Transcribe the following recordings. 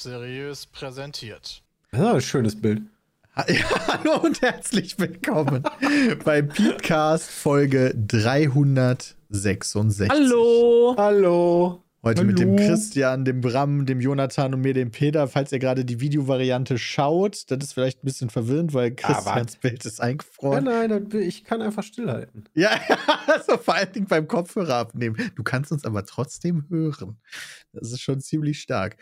Seriös präsentiert. Das ist ein schönes Bild. hallo und herzlich willkommen bei Podcast Folge 366. Hallo. Hallo. Heute hallo. mit dem Christian, dem Bram, dem Jonathan und mir, dem Peter. Falls ihr gerade die Videovariante schaut, das ist vielleicht ein bisschen verwirrend, weil Christians Aber- Bild ist eingefroren. Nein, das- ich kann einfach stillhalten. Ja, also vor allen Dingen beim Kopfhörer abnehmen. Du kannst uns aber trotzdem hören. Das ist schon ziemlich stark.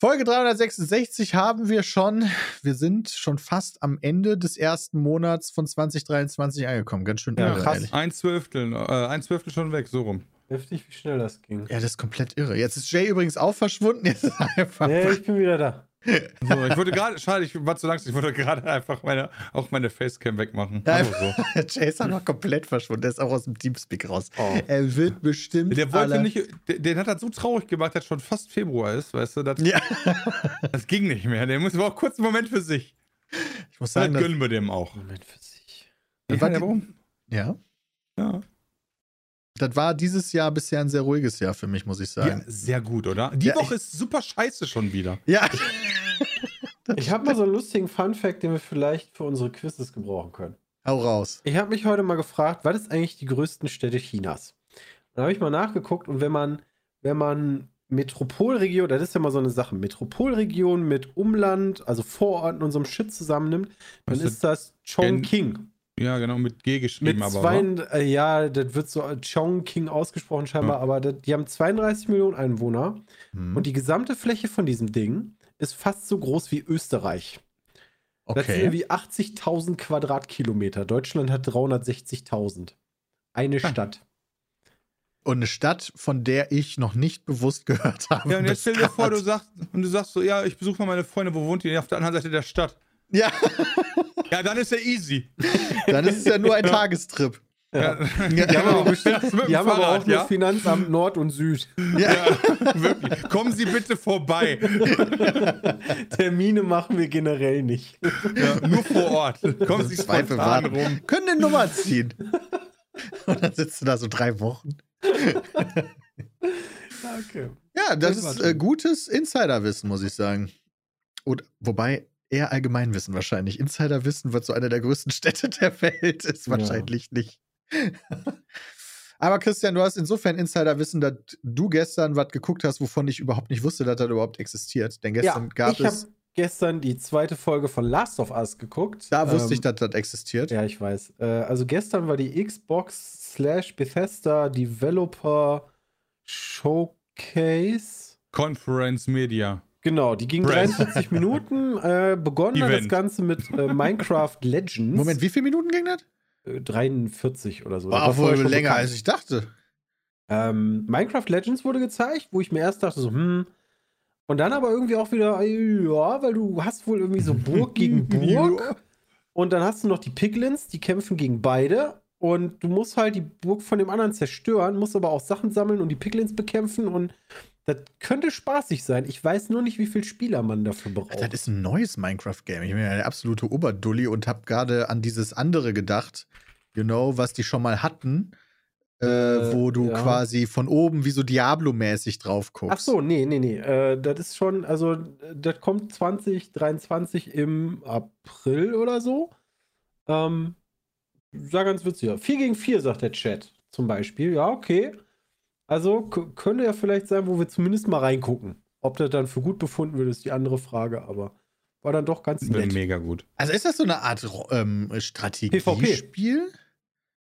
Folge 366 haben wir schon. Wir sind schon fast am Ende des ersten Monats von 2023 angekommen. Ganz schön Ja, irre, krass. ehrlich. Ein Zwölftel, äh, ein Zwölftel schon weg, so rum. Heftig, wie schnell das ging. Ja, das ist komplett irre. Jetzt ist Jay übrigens auch verschwunden. Jetzt ist er einfach. Nee, ich bin wieder da. So, ich wollte gerade, schade, ich war zu langsam, ich wollte gerade einfach meine, auch meine Facecam wegmachen. Ja, so. Jay ist einfach komplett verschwunden. Der ist auch aus dem Teamspeak raus. Oh. Er wird bestimmt. Der wollte alle- nicht, den, den hat er so traurig gemacht, dass schon fast Februar ist, weißt du, das, Ja. das ging nicht mehr. Der muss war auch kurz einen Moment für sich. Ich muss Dann sagen, dass, gönnen wir dem auch. Moment für sich. Ja, war ja, warum? ja. Ja. Das war dieses Jahr bisher ein sehr ruhiges Jahr für mich, muss ich ja, sagen. sehr gut, oder? Die Ja, Woche ist super scheiße schon wieder. Ja. Ich habe mal so einen lustigen Fun-Fact, den wir vielleicht für unsere Quizzes gebrauchen können. Hau raus. Ich habe mich heute mal gefragt, was ist eigentlich die größten Städte Chinas? Dann habe ich mal nachgeguckt und wenn man, wenn man Metropolregion, das ist ja mal so eine Sache, Metropolregion mit Umland, also Vororten und so einem Shit zusammennimmt, dann ist ist das Chongqing. Ja, genau, mit G geschrieben, Mit aber. zwei, äh, ja, das wird so Chongqing ausgesprochen scheinbar, Ja. aber das, die haben 32 Millionen Einwohner Hm. und die gesamte Fläche von diesem Ding ist fast so groß wie Österreich. Das sind okay. irgendwie 80.000 Quadratkilometer. Deutschland hat 360.000. Eine Ah. Stadt. Und eine Stadt, von der ich noch nicht bewusst gehört habe. Ja, und jetzt stell dir vor, du sagst, und du sagst so, ja, ich besuche mal meine Freunde, wo wohnt die? Auf der anderen Seite der Stadt. Ja, Ja, dann ist ja easy. dann ist es ja nur ein Tagestrip. Ja. Die haben aber, bestimmt, Das mit dem die haben aber Fahrrad, auch nur ja? Finanzamt Nord und Süd. Ja. Wirklich. Kommen Sie bitte vorbei. Termine machen wir generell nicht. Ja, nur vor Ort. Kommen Sie spontan warten. rum. Können eine Nummer ziehen. Und dann sitzt du da so drei Wochen. Okay. Ja, das Das ist äh, gutes Insiderwissen, muss ich sagen. Und wobei eher Allgemeinwissen wahrscheinlich. Insiderwissen, was so eine der größten Städte der Welt ist, Ja. wahrscheinlich nicht. Aber Christian, du hast insofern Insiderwissen, dass du gestern was geguckt hast, wovon ich überhaupt nicht wusste, dass das überhaupt existiert. Denn gestern gab ich habe es, gestern die zweite Folge von Last of Us geguckt. da wusste Ähm, ich, dass das existiert. Ja, ich weiß. Äh, also gestern war die Xbox slash Bethesda Developer Showcase. Conference Media. Genau, die ging Press. 43 Minuten. Äh, begonnen hat das Event. Ganze mit äh, Minecraft Legends. Moment, wie viele Minuten ging das? Äh, 43 oder so. War war wohl länger, bekannt. als ich dachte. Ähm, Minecraft Legends wurde gezeigt, wo ich mir erst dachte, so, hm. Und dann aber irgendwie auch wieder, äh, ja, weil du hast wohl irgendwie so Burg gegen Burg. Und dann hast du noch die Piglins, die kämpfen gegen beide. Und du musst halt die Burg von dem anderen zerstören, musst aber auch Sachen sammeln und die Piglins bekämpfen. Und das könnte spaßig sein. Ich weiß nur nicht, wie viel Spieler man dafür braucht. Das ist ein neues Minecraft-Game. Ich bin ja der absolute Oberdulli und habe gerade an dieses andere gedacht, you know, was die schon mal hatten, äh, Äh, wo du ja. quasi von oben wie so Diablo-mäßig drauf guckst. Ach so, nee, nee, nee. Äh, das ist schon, also, das kommt 2023 im April oder so. Ähm, sah ganz witzig. aus. 4 gegen 4, sagt der Chat zum Beispiel. Ja, okay. Also könnte ja vielleicht sein, wo wir zumindest mal reingucken. Ob das dann für gut befunden wird, ist die andere Frage, aber war dann doch ganz nett. Mega gut. Also ist das so eine Art ähm, Strategiespiel?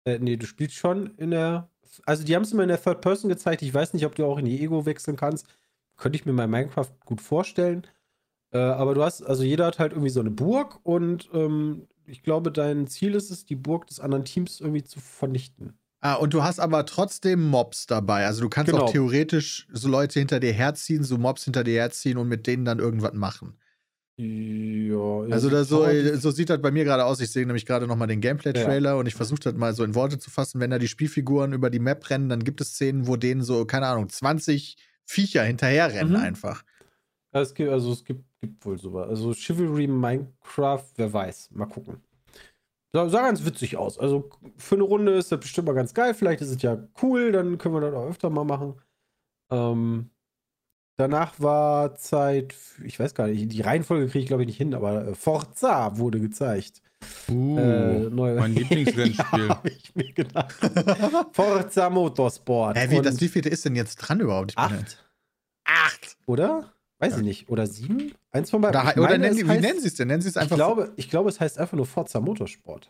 Äh, nee, du spielst schon in der. Also, die haben es immer in der Third Person gezeigt. Ich weiß nicht, ob du auch in die Ego wechseln kannst. Könnte ich mir bei Minecraft gut vorstellen. Äh, aber du hast, also jeder hat halt irgendwie so eine Burg und ähm, ich glaube, dein Ziel ist es, die Burg des anderen Teams irgendwie zu vernichten. Ah, und du hast aber trotzdem Mobs dabei. Also du kannst Genau. auch theoretisch so Leute hinter dir herziehen, so Mobs hinter dir herziehen und mit denen dann irgendwas machen. Ja, Also das so, aber- so sieht das bei mir gerade aus. Ich sehe nämlich gerade noch mal den Gameplay-Trailer und ich versuche das mal so in Worte zu fassen. Wenn da die Spielfiguren über die Map rennen, dann gibt es Szenen, wo denen so, keine Ahnung, 20 Viecher hinterherrennen Mhm. einfach. Ja, es gibt, also es gibt, gibt wohl sowas. Also Chivalry Minecraft, wer weiß. Mal gucken. Sah, sah ganz witzig aus. Also für eine Runde ist das bestimmt mal ganz geil. Vielleicht ist es ja cool, dann können wir das auch öfter mal machen. Ähm, Danach war Zeit, ich weiß gar nicht, die Reihenfolge kriege ich glaube ich nicht hin, aber äh, Forza wurde gezeigt. Uh, Äh, mein Lieblingsrennspiel. ja, ich mir gedacht. Forza Motorsport. Hä, wie, das wievielte ist denn jetzt dran überhaupt? Ich bin ja- acht, Acht! oder? Weiß ich nicht. Oder sieben? Eins von beiden. Oder, Ich nennen, wie heißt- nennen sie es denn? Nennen sie es ich einfach. glaube, ich glaube, es heißt einfach nur Forza Motorsport.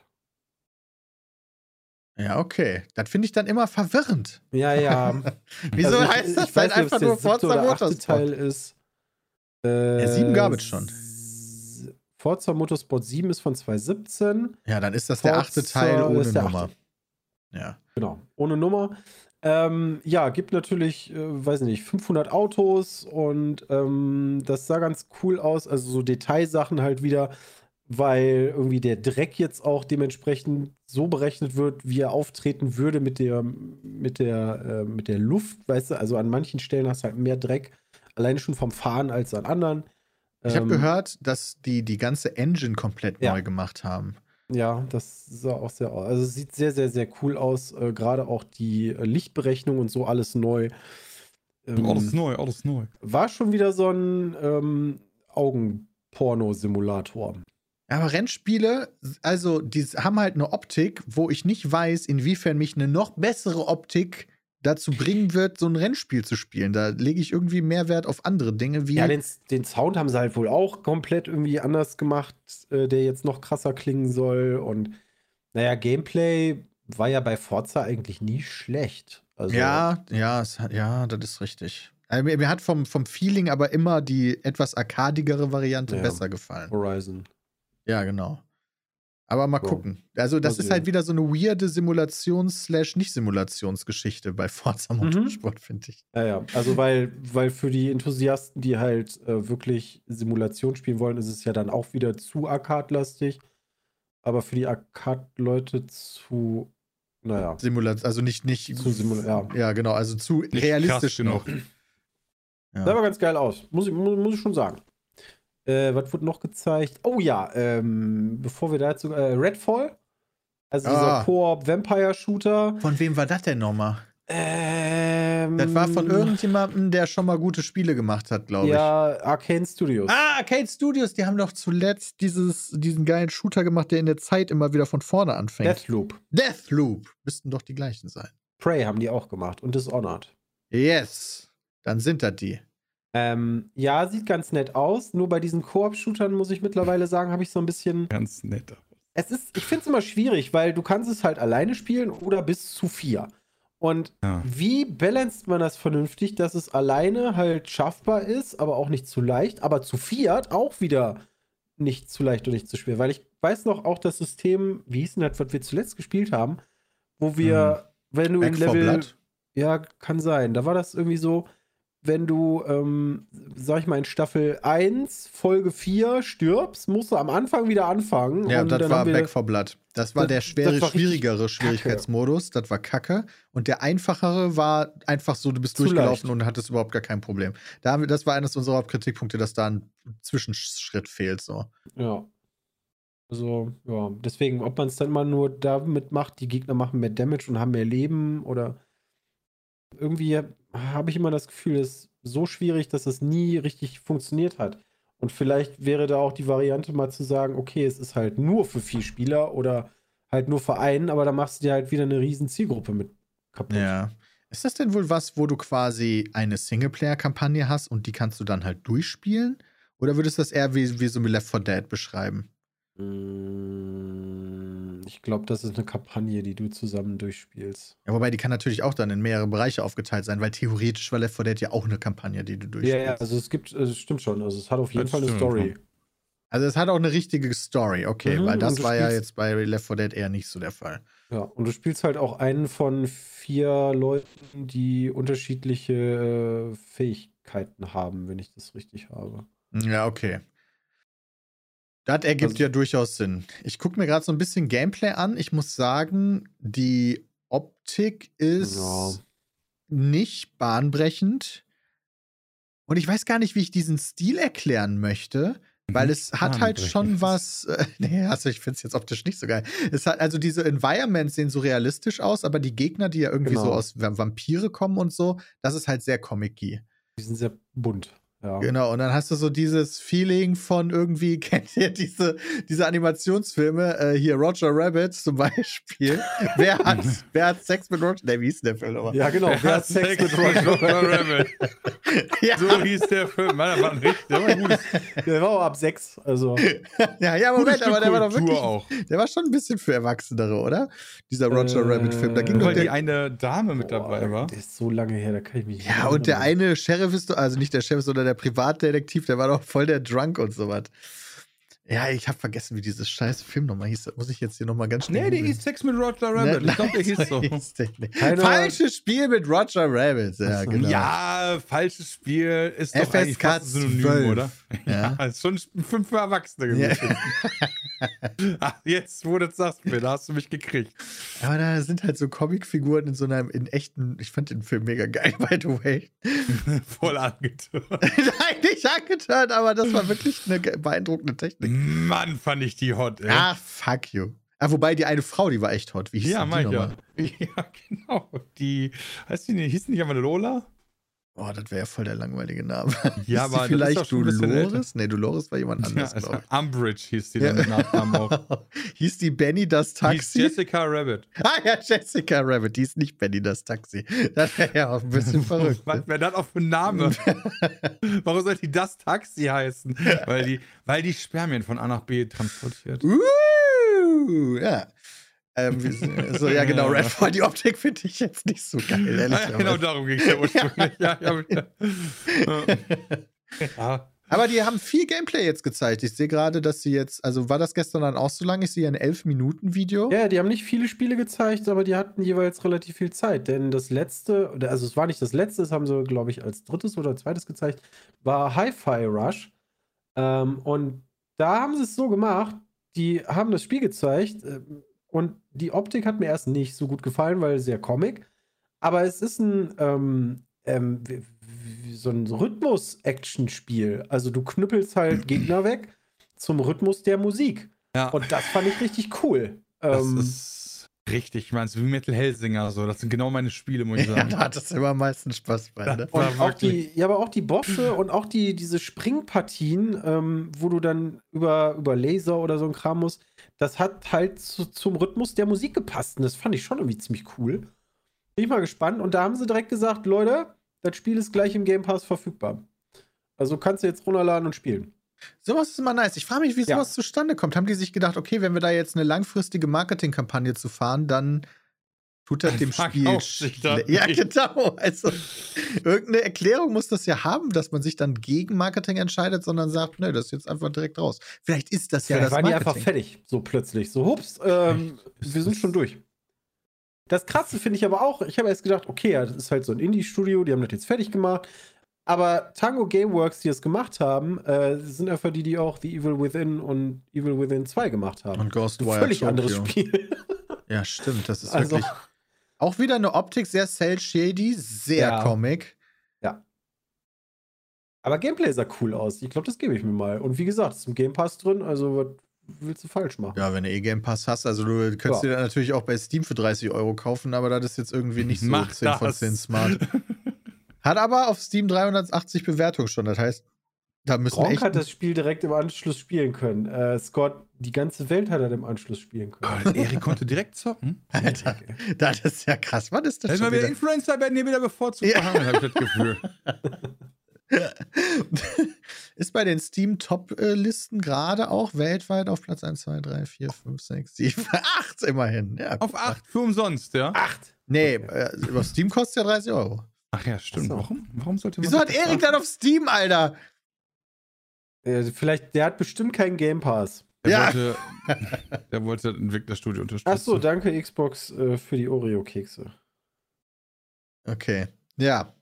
ja, okay. Das finde ich dann immer verwirrend. Ja, ja. Wieso Also ich- heißt das ich weiß nicht, einfach nur Forza Motorsport? Teil ist. Äh, Ja, sieben gab es schon. Forza Motorsport 7 ist von 2017. Ja, dann ist das der achte Forza Teil ohne Nummer. achte. Ja. Genau, ohne Nummer. Ähm, ja, gibt natürlich, äh, weiß nicht, 500 Autos und ähm, das sah ganz cool aus. Also so Detailsachen halt wieder, weil irgendwie der Dreck jetzt auch dementsprechend so berechnet wird, wie er auftreten würde mit der, mit der, äh, mit der Luft, weißt du, also an manchen Stellen hast du halt mehr Dreck, alleine schon vom Fahren als an anderen. Ich habe Ähm, gehört, dass die die ganze Engine komplett Ja. neu gemacht haben. Ja, das sah auch sehr aus. Also es sieht sehr, sehr, sehr cool aus. Äh, Gerade auch die äh, Lichtberechnung und so alles neu. Ähm, Alles neu, alles neu. war schon wieder so ein ähm, Augenporno-Simulator. Aber Rennspiele, also die haben halt eine Optik, wo ich nicht weiß, inwiefern mich eine noch bessere Optik dazu bringen wird, so ein Rennspiel zu spielen. Da lege ich irgendwie mehr Wert auf andere Dinge wie. Ja, den, den Sound haben sie halt wohl auch komplett irgendwie anders gemacht, äh, der jetzt noch krasser klingen soll. Und naja, Gameplay war ja bei Forza eigentlich nie schlecht. Also, ja, ja, es ja, das ist richtig. Also mir, mir hat vom, vom Feeling aber immer die etwas arkadigere Variante Ja. besser gefallen. Horizon. Ja, genau. Aber mal So. gucken. Also, das Mal ist halt sehen. wieder so eine weirde Simulations-Nicht-Simulationsgeschichte bei Forza Mhm. Motorsport, finde ich. Ja, ja. Also, weil, weil für die Enthusiasten, die halt äh, wirklich Simulation spielen wollen, ist es ja dann auch wieder zu Arcade-lastig. Aber für die Arcade-Leute zu, naja, Simulat also nicht, nicht. zu Simula ja. Ja, genau, also zu Nicht realistisch genug. Sah aber ganz geil aus. Muss ich, muss, muss ich schon sagen. Äh, was wurde noch gezeigt? Oh ja, ähm, bevor wir dazu. Äh, Redfall. Also Ah. dieser Koop-Vampire-Shooter. Von wem war das denn nochmal? Ähm, Das war von irgendjemandem, der schon mal gute Spiele gemacht hat, glaube ich. Ja, Arcane Studios. Ah, Arcade Studios, die haben doch zuletzt dieses, diesen geilen Shooter gemacht, der in der Zeit immer wieder von vorne anfängt. Deathloop. Deathloop. Müssten doch die gleichen sein. Prey haben die auch gemacht und Dishonored. Yes. Dann sind das die. Ähm, ja, sieht ganz nett aus. Nur bei diesen Koop-Shootern muss ich mittlerweile sagen, habe ich so ein bisschen. Ganz nett. Es ist, ich finde es immer schwierig, weil du kannst es halt alleine spielen oder bis zu vier. Und Ja. wie balanced man das vernünftig, dass es alleine halt schaffbar ist, aber auch nicht zu leicht, aber zu viert auch wieder nicht zu leicht und nicht zu schwer. Weil ich weiß noch auch das System, wie hieß denn das, was wir zuletzt gespielt haben, wo wir, wenn du Back in 4 Level. Ja, kann sein. Da war das irgendwie so, wenn du, ähm, sag ich mal, in Staffel 1, Folge 4 stirbst, musst du am Anfang wieder anfangen. Ja, und das dann war Back 4 Blood. Das war Das- der schwere, war schwierigere Schwierigkeitsmodus. Das war kacke. Und der einfachere war einfach so, du bist Zu durchgelaufen leicht. und hattest überhaupt gar kein Problem. Da das war eines unserer Hauptkritikpunkte, dass da ein Zwischenschritt fehlt. So. Ja. Also, ja, deswegen, ob man es dann immer nur damit macht, die Gegner machen mehr Damage und haben mehr Leben oder irgendwie habe ich immer das Gefühl, es ist so schwierig, dass es nie richtig funktioniert hat. Und vielleicht wäre da auch die Variante mal zu sagen, okay, es ist halt nur für vier Spieler oder halt nur für einen, aber dann machst du dir halt wieder eine riesen Zielgruppe mit kaputt. Ja. Ist das denn wohl was, wo du quasi eine Singleplayer-Kampagne hast und die kannst du dann halt durchspielen? Oder würdest du das eher wie, wie so mit Left 4 Dead beschreiben? Mm, Ich glaube, das ist eine Kampagne, die du zusammen durchspielst. Ja, wobei die kann natürlich auch dann in mehrere Bereiche aufgeteilt sein, weil theoretisch war Left 4 Dead ja auch eine Kampagne, die du Ja, durchspielst. ja, also es gibt, es stimmt schon. Also es hat auf jeden Das Fall eine Story. Also es hat auch eine richtige Story, okay, Mhm, weil das war ja jetzt bei Left 4 Dead eher nicht so der Fall. Ja, und du spielst halt auch einen von vier Leuten, die unterschiedliche äh, Fähigkeiten haben, wenn ich das richtig habe. Ja, okay. Das ergibt Also- ja durchaus Sinn. Ich gucke mir gerade so ein bisschen Gameplay an. Ich muss sagen, die Optik ist Ja. nicht bahnbrechend. Und ich weiß gar nicht, wie ich diesen Stil erklären möchte, weil es hat halt schon was. Äh, nee, also ich finde es jetzt optisch nicht so geil. Es hat also diese Environments sehen so realistisch aus, aber die Gegner, die ja irgendwie so Genau. aus Va- Vampire kommen und so, das ist halt sehr comic Die sind sehr bunt. Ja. Genau, und dann hast du so dieses Feeling von irgendwie, kennt ihr diese, diese Animationsfilme, äh, hier Roger Rabbit zum Beispiel. wer, hat, wer hat Sex mit Roger? Ne, wie hieß der Film nochmal? Ja, genau. Wer hat Sex mit Roger Roger? Rabbit? Ja, So hieß der Film. Mann, der war ein richtig, der war gutes, Der war auch ab sechs. Also, ja, ja, Moment, aber der war doch wirklich, auch. der war schon ein bisschen für Erwachsenere, oder? Dieser Roger Äh, Rabbit-Film. Da ging weil die der, eine Dame mit dabei boah, war. Der ist so lange her, da kann ich mich nicht ja, und der eine Sheriff ist doch, also nicht der Sheriff, sondern der Privatdetektiv, der war doch voll der Drunk und sowas. Ja, ich habe vergessen, wie dieses scheiß Film nochmal hieß. Das muss ich jetzt hier nochmal ganz schnell Nee, googeln. hieß Sex mit Roger Rabbit. ich glaube, der hieß so. der. Keiner- Falsches Spiel mit Roger Rabbit. Ja, genau. Ja, falsches Spiel ist doch FSK eigentlich fast ein Synonym, 12. oder? Ja. Ja, ist schon für Erwachsene Ja. gewesen. Ach, jetzt, wo du das sagst, mir, da hast du mich gekriegt. Aber da sind halt so Comicfiguren in so einem, in echten, ich fand den Film mega geil, by the way. Voll angetört. Nein, nicht angetan, aber das war wirklich eine beeindruckende Technik. Mann, fand ich die hot, ey. Ah, fuck you. Ah, wobei die eine Frau, die war echt hot. Wie hieß ja, denn mach die ich ja. Ja, genau. Die, heißt die nicht, hieß die nicht einmal Lola? Oh, das wäre ja voll der langweilige Name. Ja, Hieß aber vielleicht Dolores? Nee, Dolores war jemand Ja, anderes, also Umbridge hieß die Ja. dann Nachnamen auch. Hieß die Benny das Hieß Taxi? Jessica Rabbit. Ah ja, Jessica Rabbit, die ist nicht Benny das Taxi. Das wäre ja auch ein bisschen verrückt. Was Ne? wäre das auch für ein Name? Warum soll die das Taxi heißen? Weil die, weil die Spermien von A nach B transportiert. Uh, ja. Ähm, wie- so, ja, genau, Redfall, die Optik finde ich jetzt nicht so geil, Ah, ehrlich ja, genau darum ging es ja ursprünglich. ja, ja, ja. ja. Aber die haben viel Gameplay jetzt gezeigt. Ich sehe gerade, dass sie jetzt, also war das gestern dann auch so lang? Ich sehe ein 11-Minuten-Video. Ja, die haben nicht viele Spiele gezeigt, aber die hatten jeweils relativ viel Zeit. Denn das letzte, also es war nicht das letzte, das haben sie, glaube ich, als drittes oder zweites gezeigt, war Hi-Fi Rush. Ähm, und da haben sie es so gemacht, die haben das Spiel gezeigt ähm, und die Optik hat mir erst nicht so gut gefallen, weil sehr Comic. Aber es ist ein, ähm, ähm, so ein Rhythmus-Action-Spiel. Also du knüppelst halt Gegner weg zum Rhythmus der Musik. ja. Und das fand ich richtig cool. Das Ähm, ist richtig, ich meine, so wie Metal Hellsinger, so. Das sind genau meine Spiele, muss ich Ja, sagen. da hat es immer am meisten Spaß bei. Ne? und auch die, ja, aber auch die Bosse und auch die, diese Springpartien, ähm, wo du dann über, über Laser oder so ein Kram musst, das hat halt zu, zum Rhythmus der Musik gepasst. Und das fand ich schon irgendwie ziemlich cool. Bin ich mal gespannt. Und da haben sie direkt gesagt, Leute, das Spiel ist gleich im Game Pass verfügbar. Also kannst du jetzt runterladen und spielen. Sowas ist immer nice. Ich frage mich, wie Ja. sowas zustande kommt. Haben die sich gedacht, okay, wenn wir da jetzt eine langfristige Marketingkampagne zu fahren, dann tut das dem Spiel. sich Ja, nicht. genau. Also, irgendeine Erklärung muss das ja haben, dass man sich dann gegen Marketing entscheidet, sondern sagt, ne, das ist jetzt einfach direkt raus. Vielleicht ist das ja Vielleicht das waren die Marketing. einfach fertig, so plötzlich. So, hups, ähm, wir sind schon durch. Das Krasse finde ich aber auch, ich habe erst gedacht, okay, ja, das ist halt so ein Indie-Studio, die haben das jetzt fertig gemacht. Aber Tango Gameworks, die das gemacht haben, äh, sind einfach die, die auch The Evil Within und Evil Within 2 gemacht haben. Und Ein Ghostwire völlig Tokyo. anderes Spiel. Ja, stimmt. Das ist Also- wirklich. Auch wieder eine Optik, sehr cel-shady, sehr Ja. Comic. Aber Gameplay sah cool aus. Ich glaube, das gebe ich mir mal. Und wie gesagt, ist im Game Pass drin, also was willst du falsch machen? Ja, wenn du eh Game Pass hast, also du könntest Ja. dir dann natürlich auch bei Steam für 30 Euro kaufen, aber das ist jetzt irgendwie nicht so Mach 10 von das. 10 smart. Hat aber auf Steam 380 Bewertungen schon, das heißt, da müssen wir Gronk echt. hat das Spiel direkt im Anschluss spielen können. Äh, Scott, die ganze Welt hat er im Anschluss spielen können. Gott, Erik konnte direkt zocken. Alter, das ist ja krass. Was ist das schon mal wieder? Influencer werden hier wieder bevorzugt Ja. habe ich das Gefühl. ist bei den Steam-Top-Listen gerade auch weltweit auf Platz 1, 2, 3, 4, 5, 6, 7, 8 immerhin. Ja, Auf 8 für umsonst, ja? Acht! Nee, Okay. äh, über Steam kostet ja 30 Euro. Ach ja, stimmt. So. Warum? Warum sollte man Wieso hat das Erik dann auf Steam, Alter? Äh, vielleicht, der hat bestimmt keinen Game Pass. Der, Ja. wollte, der wollte ein Entwicklerstudio unterstützen. Ach so, danke Xbox äh, für die Oreo-Kekse. Okay. Ja.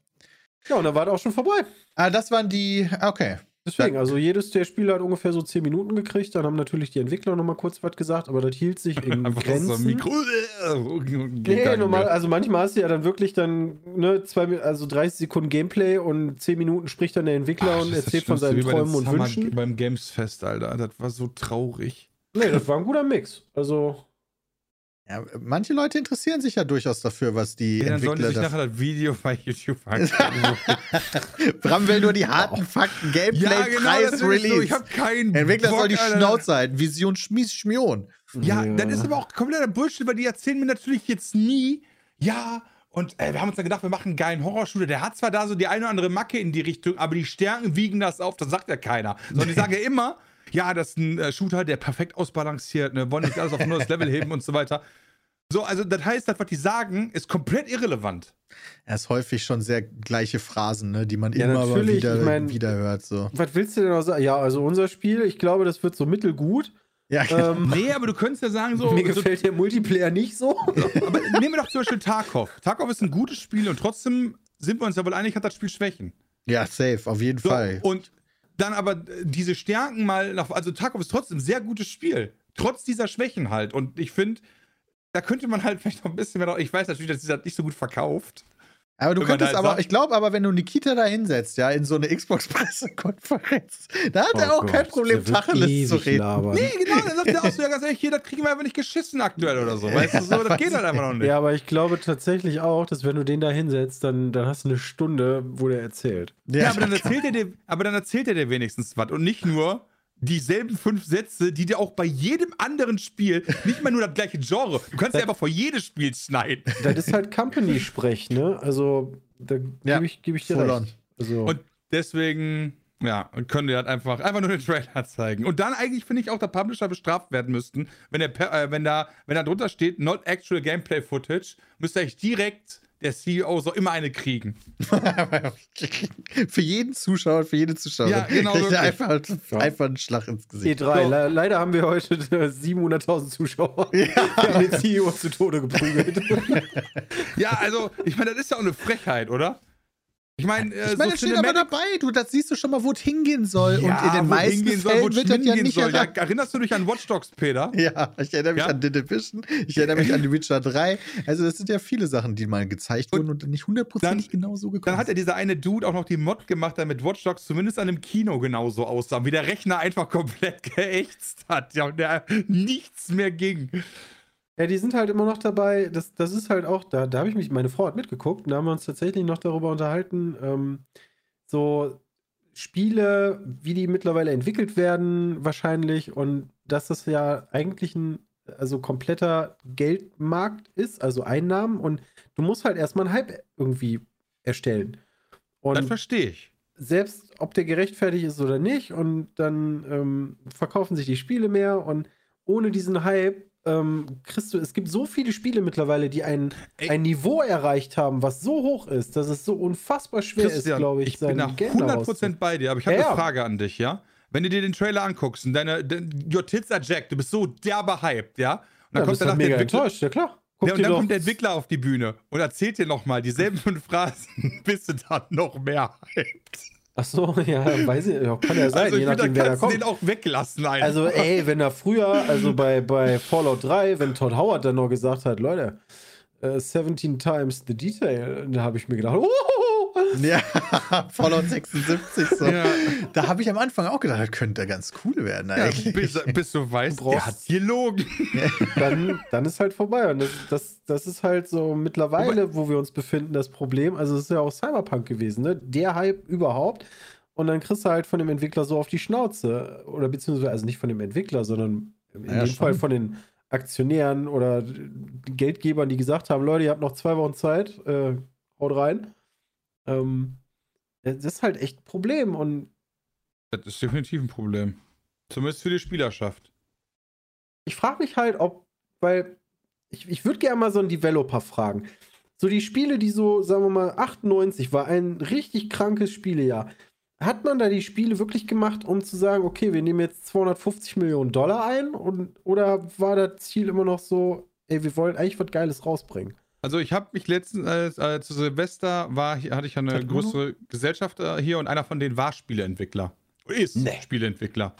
Ja, und dann war das auch schon vorbei. Ah, das waren die. Okay. Deswegen, also jedes der Spiele hat ungefähr so 10 Minuten gekriegt. Dann haben natürlich die Entwickler noch mal kurz was gesagt, aber das hielt sich in so Grenzen. ein Mikro. Nee, Gegangen normal, wird. also manchmal hast du ja dann wirklich dann, ne, zwei, also 30 Sekunden Gameplay und 10 Minuten spricht dann der Entwickler Ach, und erzählt von seinen Träumen und Summer- Wünschen. Beim Gamesfest, Alter. Das war so traurig. Nee, das war ein guter Mix. Also, Ja, manche Leute interessieren sich ja durchaus dafür, was die Ja, dann sollen die Entwickler sich da. nachher das Video bei YouTube angucken. Bram will nur die harten Fakten. Gameplay, Preis, das ist so. Release. Ich hab keinen Entwickler Bock, soll die Alter. Schnauze halten. Vision Schmies Schmion. Ja, das ist aber auch kompletter Bullshit, weil die erzählen mir natürlich jetzt nie, ja, und äh, wir haben uns dann gedacht, wir machen einen geilen Horrorshooter. Der hat zwar da so die eine oder andere Macke in die Richtung, aber die Stärken wiegen das auf, das sagt ja keiner. Sondern die sagen ja immer, ja, das ist ein äh, Shooter, der perfekt ausbalanciert, ne, wollen nicht alles auf ein neues Level heben und so weiter. So, also das heißt, das, was die sagen, ist komplett irrelevant. Er ist häufig schon sehr gleiche Phrasen, ne, die man Ja, immer mal wieder, ich mein- wieder hört. So. Was willst du denn noch sagen? Ja, also unser Spiel, ich glaube, das wird so mittelgut. Ja, Ähm, Nee, aber du könntest ja sagen, so. mir so gefällt der Multiplayer nicht so. aber nehmen wir doch zum Beispiel Tarkov. Tarkov ist ein gutes Spiel und trotzdem sind wir uns ja wohl einig, hat das Spiel Schwächen. ja, safe, auf jeden So, Fall. Und dann aber äh, diese Stärken mal nach. Also Tarkov ist trotzdem ein sehr gutes Spiel. Trotz dieser Schwächen halt. Und ich finde, da könnte man halt vielleicht noch ein bisschen mehr. Ich weiß natürlich, dass sie das nicht so gut verkauft. Aber du könntest aber, sagt- ich glaube aber, wenn du Nikita da hinsetzt, ja, in so eine Xbox-Pressekonferenz, da hat er Oh auch kein Gott, Problem, der wird Tacheles zu reden. labern. Nee, genau, dann sagt er auch so, ja, ganz ehrlich, hier, das kriegen wir einfach nicht geschissen aktuell oder so. Weißt du, so, das geht halt einfach noch nicht. Ja, aber ich glaube tatsächlich auch, dass wenn du den da hinsetzt, dann, dann hast du eine Stunde, wo der erzählt. Ja, aber dann erzählt er dir, aber dann erzählt er dir wenigstens was und nicht nur dieselben fünf Sätze, die dir auch bei jedem anderen Spiel, nicht mal nur das gleiche Genre, du kannst ja einfach vor jedes Spiel schneiden. Das ist halt Company-Sprech, ne? Also, da Ja, gebe ich, geb ich dir recht. Also, Und deswegen, ja, können die halt einfach, einfach nur den Trailer zeigen. Und dann eigentlich finde ich auch, der Publisher bestraft werden müssten, wenn, der, Per- äh, wenn, da, wenn da drunter steht, not actual gameplay footage, müsste eigentlich direkt der CEO so immer eine kriegen. für jeden Zuschauer, für jede Zuschauerin. Ja, genau, einfach, Ja. einfach einen Schlag ins Gesicht. E3, So. le leider haben wir heute äh, 700.000 Zuschauer. Wir haben den CEO zu Tode geprügelt. Ja, also, ich meine, das ist ja auch eine Frechheit, oder? Ich meine, äh, Ich meine, so es steht aber dabei, du, das siehst du schon mal, wo es hingehen soll. Ja, und in den meisten hingehen soll, Fällen wird das ja nicht soll. Ja, erinnerst du dich an Watch Dogs, Peter? Ja, ich erinnere mich Ja? an The Division, ich erinnere mich an The Witcher 3. Also, das sind ja viele Sachen, die mal gezeigt Und wurden und nicht hundertprozentig dann- genau so gekommen Dann hat er dieser eine Dude auch noch die Mod gemacht, damit Watch Dogs zumindest an einem Kino genauso aussah, wie der Rechner einfach komplett geächtzt hat, ja, und der nichts mehr ging. Ja, die sind halt immer noch dabei. Das, das ist halt auch, da, da habe ich mich, meine Frau hat mitgeguckt und da haben wir uns tatsächlich noch darüber unterhalten, ähm, so Spiele, wie die mittlerweile entwickelt werden, wahrscheinlich, und dass das ja eigentlich ein also kompletter Geldmarkt ist, also Einnahmen, und du musst halt erstmal einen Hype irgendwie erstellen. Und Das verstehe ich. selbst ob der gerechtfertigt ist oder nicht, und dann ähm, verkaufen sich die Spiele mehr und ohne diesen Hype ähm, kriegst du, es gibt so viele Spiele mittlerweile, die ein, Ey. ein Niveau erreicht haben, was so hoch ist, dass es so unfassbar schwer ist, Christian, glaube ich, ich bin nach Game daraus 100% bei dir, aber ich habe Ja, eine ja. Frage an dich, ja? Wenn du dir den Trailer anguckst und deine, de, your tits are jacked, du bist so derbe hyped, ja? Und Ja, dann kommt bist halt danach der mega Entwickler, enttäuscht, ja klar. Ja, und dann kommt der Entwickler auf die Bühne und erzählt dir nochmal dieselben fünf Phrasen, bist du dann noch mehr hyped. Ach so, ja, weiß ich, kann ja sein, Also je nachdem, wer da kommt. den auch weglassen einfach. Also, ey, wenn er früher, also bei, bei Fallout 3, wenn Todd Howard dann noch gesagt hat, Leute, äh, 17 times the detail, da habe ich mir gedacht, oh, Ja, Fallout 76 so. Ja. Da habe ich am Anfang auch gedacht, das könnte ganz cool werden Ja, eigentlich. bis, bis du weißt, Du der hat gelogen. dann, dann ist halt vorbei. Und das, das, das ist halt so mittlerweile, wo wir uns befinden, das Problem. Also, es ist ja auch Cyberpunk gewesen, ne? Der Hype überhaupt. Und dann kriegst du halt von dem Entwickler so auf die Schnauze. Oder beziehungsweise, also nicht von dem Entwickler, sondern in Ja, dem schon. Fall von den Aktionären oder Geldgebern, die gesagt haben: Leute, ihr habt noch zwei Wochen Zeit, äh, haut rein. Ähm, das ist halt echt ein Problem. Und Das ist definitiv ein Problem. Zumindest für die Spielerschaft. ich frage mich halt, ob, weil ich, ich würde gerne mal so einen Developer fragen. So die Spiele, die so, sagen wir mal, 98 war ein richtig krankes Spielejahr. Hat man da die Spiele wirklich gemacht, um zu sagen, okay, wir nehmen jetzt 250 Millionen Dollar ein? Und, oder war das Ziel immer noch so, ey, wir wollen eigentlich was Geiles rausbringen? Also ich habe mich letztens, äh, äh, zu Silvester war, hier- hatte ich ja eine Hat größere Gesellschaft äh, hier und einer von denen war Spieleentwickler. Ist Nee. Spieleentwickler.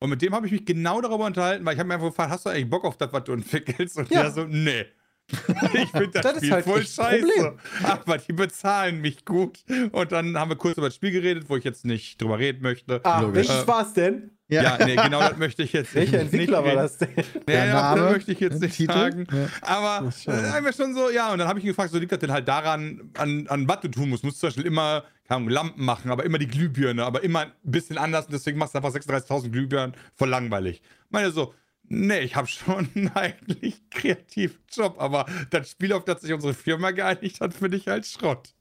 Und mit dem habe ich mich genau darüber unterhalten, weil ich habe mir einfach gefragt, hast du eigentlich Bock auf das, was du entwickelst? Und Ja. der so, nee. Ich finde das, Das ist Spiel halt voll scheiße. Problem. Aber die bezahlen mich gut. Und dann haben wir kurz über das Spiel geredet, wo ich jetzt nicht drüber reden möchte. Ah, Logisch. welches Äh, war's denn? Ja, nee, genau das möchte ich jetzt Welcher nicht Entwickler war das denn? Nee, Der das Name, möchte ich jetzt der nicht Titel? sagen. Ja. Aber äh, einfach schon so, ja, und dann habe ich ihn gefragt, so liegt das denn halt daran, an, an was du tun musst. Du musst zum Beispiel immer keine Ahnung, Lampen machen, aber immer die Glühbirne, aber immer ein bisschen anders und deswegen machst du einfach 36.000 Glühbirnen, voll langweilig. Meine so, nee, ich habe schon einen eigentlich kreativen Job, aber das Spiel, auf das sich unsere Firma geeinigt hat, finde ich halt Schrott.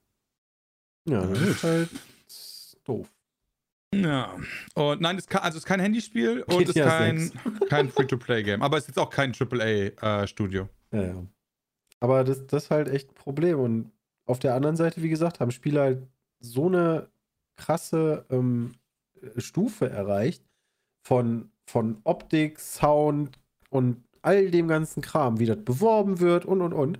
Ja, das ist halt doof. Ja. Und nein, es ist kein, also es ist kein Handyspiel und es ist kein, 6. kein Free-to-Play-Game. Aber es ist jetzt auch kein AAA-Studio. Ja, ja. Aber das, das ist halt echt ein Problem. Und auf der anderen Seite, wie gesagt, haben Spiele halt so eine krasse ähm, Stufe erreicht von, von Optik, Sound und all dem ganzen Kram, wie das beworben wird und und und,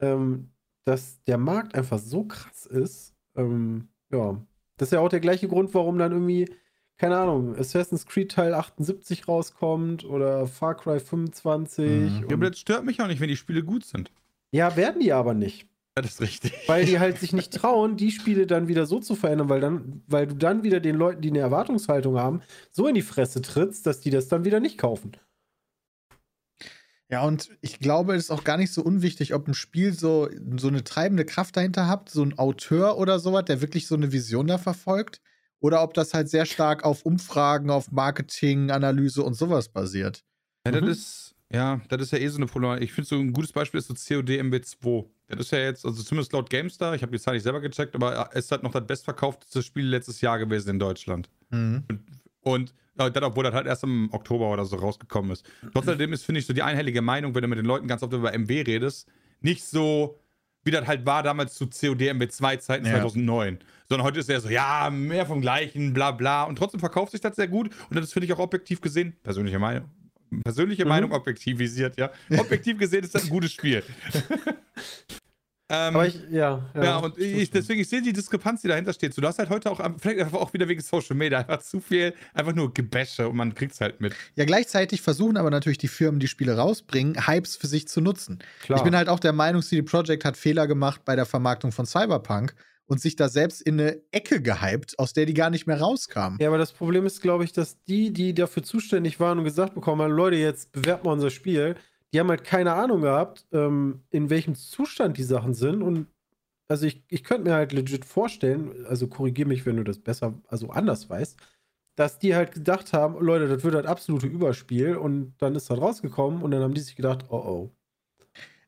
ähm, dass der Markt einfach so krass ist. Ähm, ja, das ist ja auch der gleiche Grund, warum dann irgendwie, keine Ahnung, Assassin's Creed Teil 78 rauskommt oder Far Cry 25. Mhm. Ja, aber das stört mich auch nicht, wenn die Spiele gut sind. ja, werden die aber nicht. Das ist richtig. Weil die halt sich nicht trauen, die Spiele dann wieder so zu verändern, weil dann, weil du dann wieder den Leuten, die eine Erwartungshaltung haben, so in die Fresse trittst, dass die das dann wieder nicht kaufen. Ja, und ich glaube, es ist auch gar nicht so unwichtig, ob ein Spiel so, so eine treibende Kraft dahinter hat, so ein Auteur oder sowas, der wirklich so eine Vision da verfolgt, oder ob das halt sehr stark auf Umfragen, auf Marketing, Analyse und sowas basiert. Ja, das Mhm. ist, ja, das ist ja eh so eine Problematik. Ich finde so ein gutes Beispiel ist so COD MB2. Das ist ja jetzt, also zumindest laut GameStar, ich habe die Zahl nicht selber gecheckt, aber es ist halt noch das bestverkaufteste Spiel letztes Jahr gewesen in Deutschland. Mhm. Und äh, das, obwohl das halt erst im Oktober oder so rausgekommen ist. Trotzdem ist, finde ich, so die einhellige Meinung, wenn du mit den Leuten ganz oft über MW redest, nicht so, wie das halt war damals zu COD MW2-Zeiten Ja. 2009. Sondern heute ist er so, ja, mehr vom Gleichen, bla bla. Und trotzdem verkauft sich das sehr gut. Und das finde ich auch objektiv gesehen, persönliche Meinung. Persönliche Mhm. Meinung objektivisiert, ja. Objektiv gesehen ist das ein gutes Spiel. ähm, Aber ich, ja. ja, und ich, deswegen, ich sehe die Diskrepanz, die dahinter steht. So, du hast halt heute auch, vielleicht einfach auch wieder wegen Social Media, einfach zu viel, einfach nur Gebäsche und man kriegt es halt mit. Ja, gleichzeitig versuchen aber natürlich die Firmen, die Spiele rausbringen, Hypes für sich zu nutzen. Klar. Ich bin halt auch der Meinung, CD Projekt hat Fehler gemacht bei der Vermarktung von Cyberpunk und sich da selbst in eine Ecke gehypt, aus der die gar nicht mehr rauskamen. Ja, aber das Problem ist, glaube ich, dass die, die dafür zuständig waren und gesagt bekommen haben, Leute, jetzt bewerbt mal unser Spiel, die haben halt keine Ahnung gehabt, ähm, in welchem Zustand die Sachen sind. Und also ich, ich könnte mir halt legit vorstellen, also korrigier mich, wenn du das besser, also anders weißt, dass die halt gedacht haben, Leute, das wird halt absolute Überspiel und dann ist das rausgekommen und dann haben die sich gedacht, oh oh.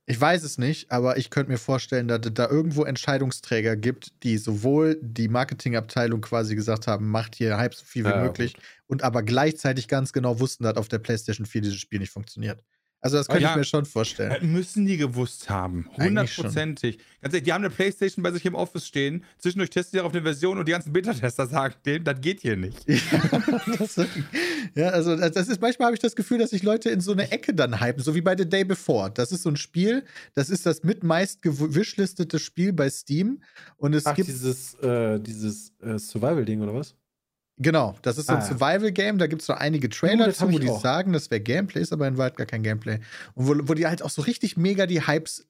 Ich weiß es nicht, aber ich könnte mir vorstellen, dass es da irgendwo Entscheidungsträger gibt, die sowohl die Marketingabteilung quasi gesagt haben, macht hier Hype so viel wie Ja, möglich, und aber gleichzeitig ganz genau wussten, dass auf der PlayStation 4 dieses Spiel nicht funktioniert. Also das könnte Ja. ich mir schon vorstellen. Das müssen die gewusst haben. Hundertprozentig. Ganz ehrlich, die haben eine Playstation bei sich im Office stehen. Zwischendurch testen die auf eine Version und die ganzen Beta-Tester sagen denen, das geht hier nicht. das, ja, also das ist manchmal habe ich das Gefühl, dass sich Leute in so eine Ecke dann hypen, so wie bei The Day Before. Das ist so ein Spiel, das ist das mit meist gewishlistete Spiel bei Steam und es Ach, gibt dieses, äh, dieses äh, Survival-Ding oder was? Genau, das ist so ein Ah, ja. Survival Game, da gibt es so einige Trailer das zu, wo die auch. sagen, das wäre Gameplay, ist aber in Wahrheit gar kein Gameplay und wo, wo die halt auch so richtig mega die Hypes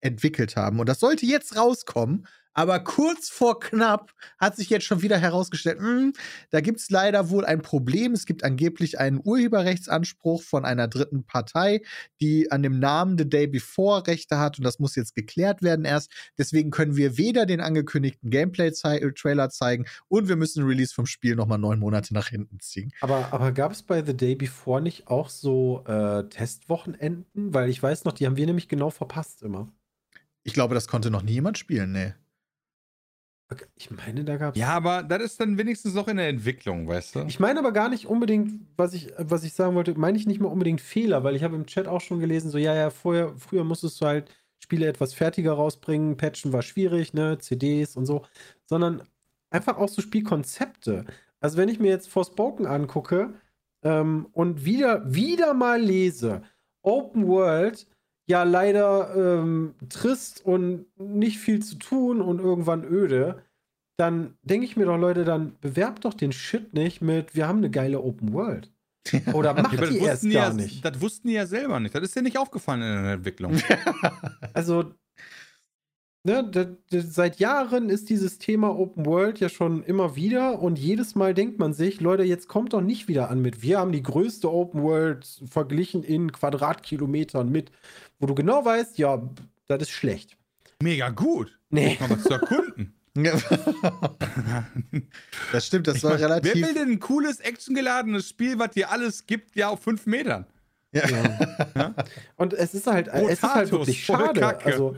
entwickelt haben und das sollte jetzt rauskommen. Aber kurz vor knapp hat sich jetzt schon wieder herausgestellt, hm, da gibt es leider wohl ein Problem. Es gibt angeblich einen Urheberrechtsanspruch von einer dritten Partei, die an dem Namen The Day Before Rechte hat und das muss jetzt geklärt werden erst. Deswegen können wir weder den angekündigten Gameplay-Trailer zeigen und wir müssen den Release vom Spiel nochmal neun Monate nach hinten ziehen. Aber, aber gab es bei The Day Before nicht auch so äh, Testwochenenden? Weil ich weiß noch, die haben wir nämlich genau verpasst immer. Ich glaube, das konnte noch nie jemand spielen, nee. Ich meine, da gab es. Ja, aber das ist dann wenigstens noch in der Entwicklung, weißt du? Ich meine aber gar nicht unbedingt, was ich, was ich sagen wollte, meine ich nicht mal unbedingt Fehler, weil ich habe im Chat auch schon gelesen, so ja, ja, vorher, früher musstest du halt Spiele etwas fertiger rausbringen, Patchen war schwierig, ne, CDs und so, sondern einfach auch so Spielkonzepte. Also wenn ich mir jetzt Forspoken angucke ähm, und wieder, wieder mal lese, Open World, ja leider ähm, trist und nicht viel zu tun und irgendwann öde, dann denke ich mir doch, Leute, dann bewerbt doch den Shit nicht mit, wir haben eine geile Open World. Oder macht Ja, die erst die gar ja, nicht. das wussten die ja selber nicht. Das ist ja nicht aufgefallen in der Entwicklung. Also, ne, da, da, seit Jahren ist dieses Thema Open World ja schon immer wieder und jedes Mal denkt man sich, Leute, jetzt kommt doch nicht wieder an mit, wir haben die größte Open World verglichen in Quadratkilometern mit, wo du genau weißt, ja, das ist schlecht. Mega gut. Nee. Mal was zu erkunden. das stimmt, das Ich war mein, relativ. Wer will denn ein cooles, actiongeladenes Spiel, was dir alles gibt, ja auf fünf Metern? Ja. Und es ist halt, es ist halt wirklich schade. Kacke. Also,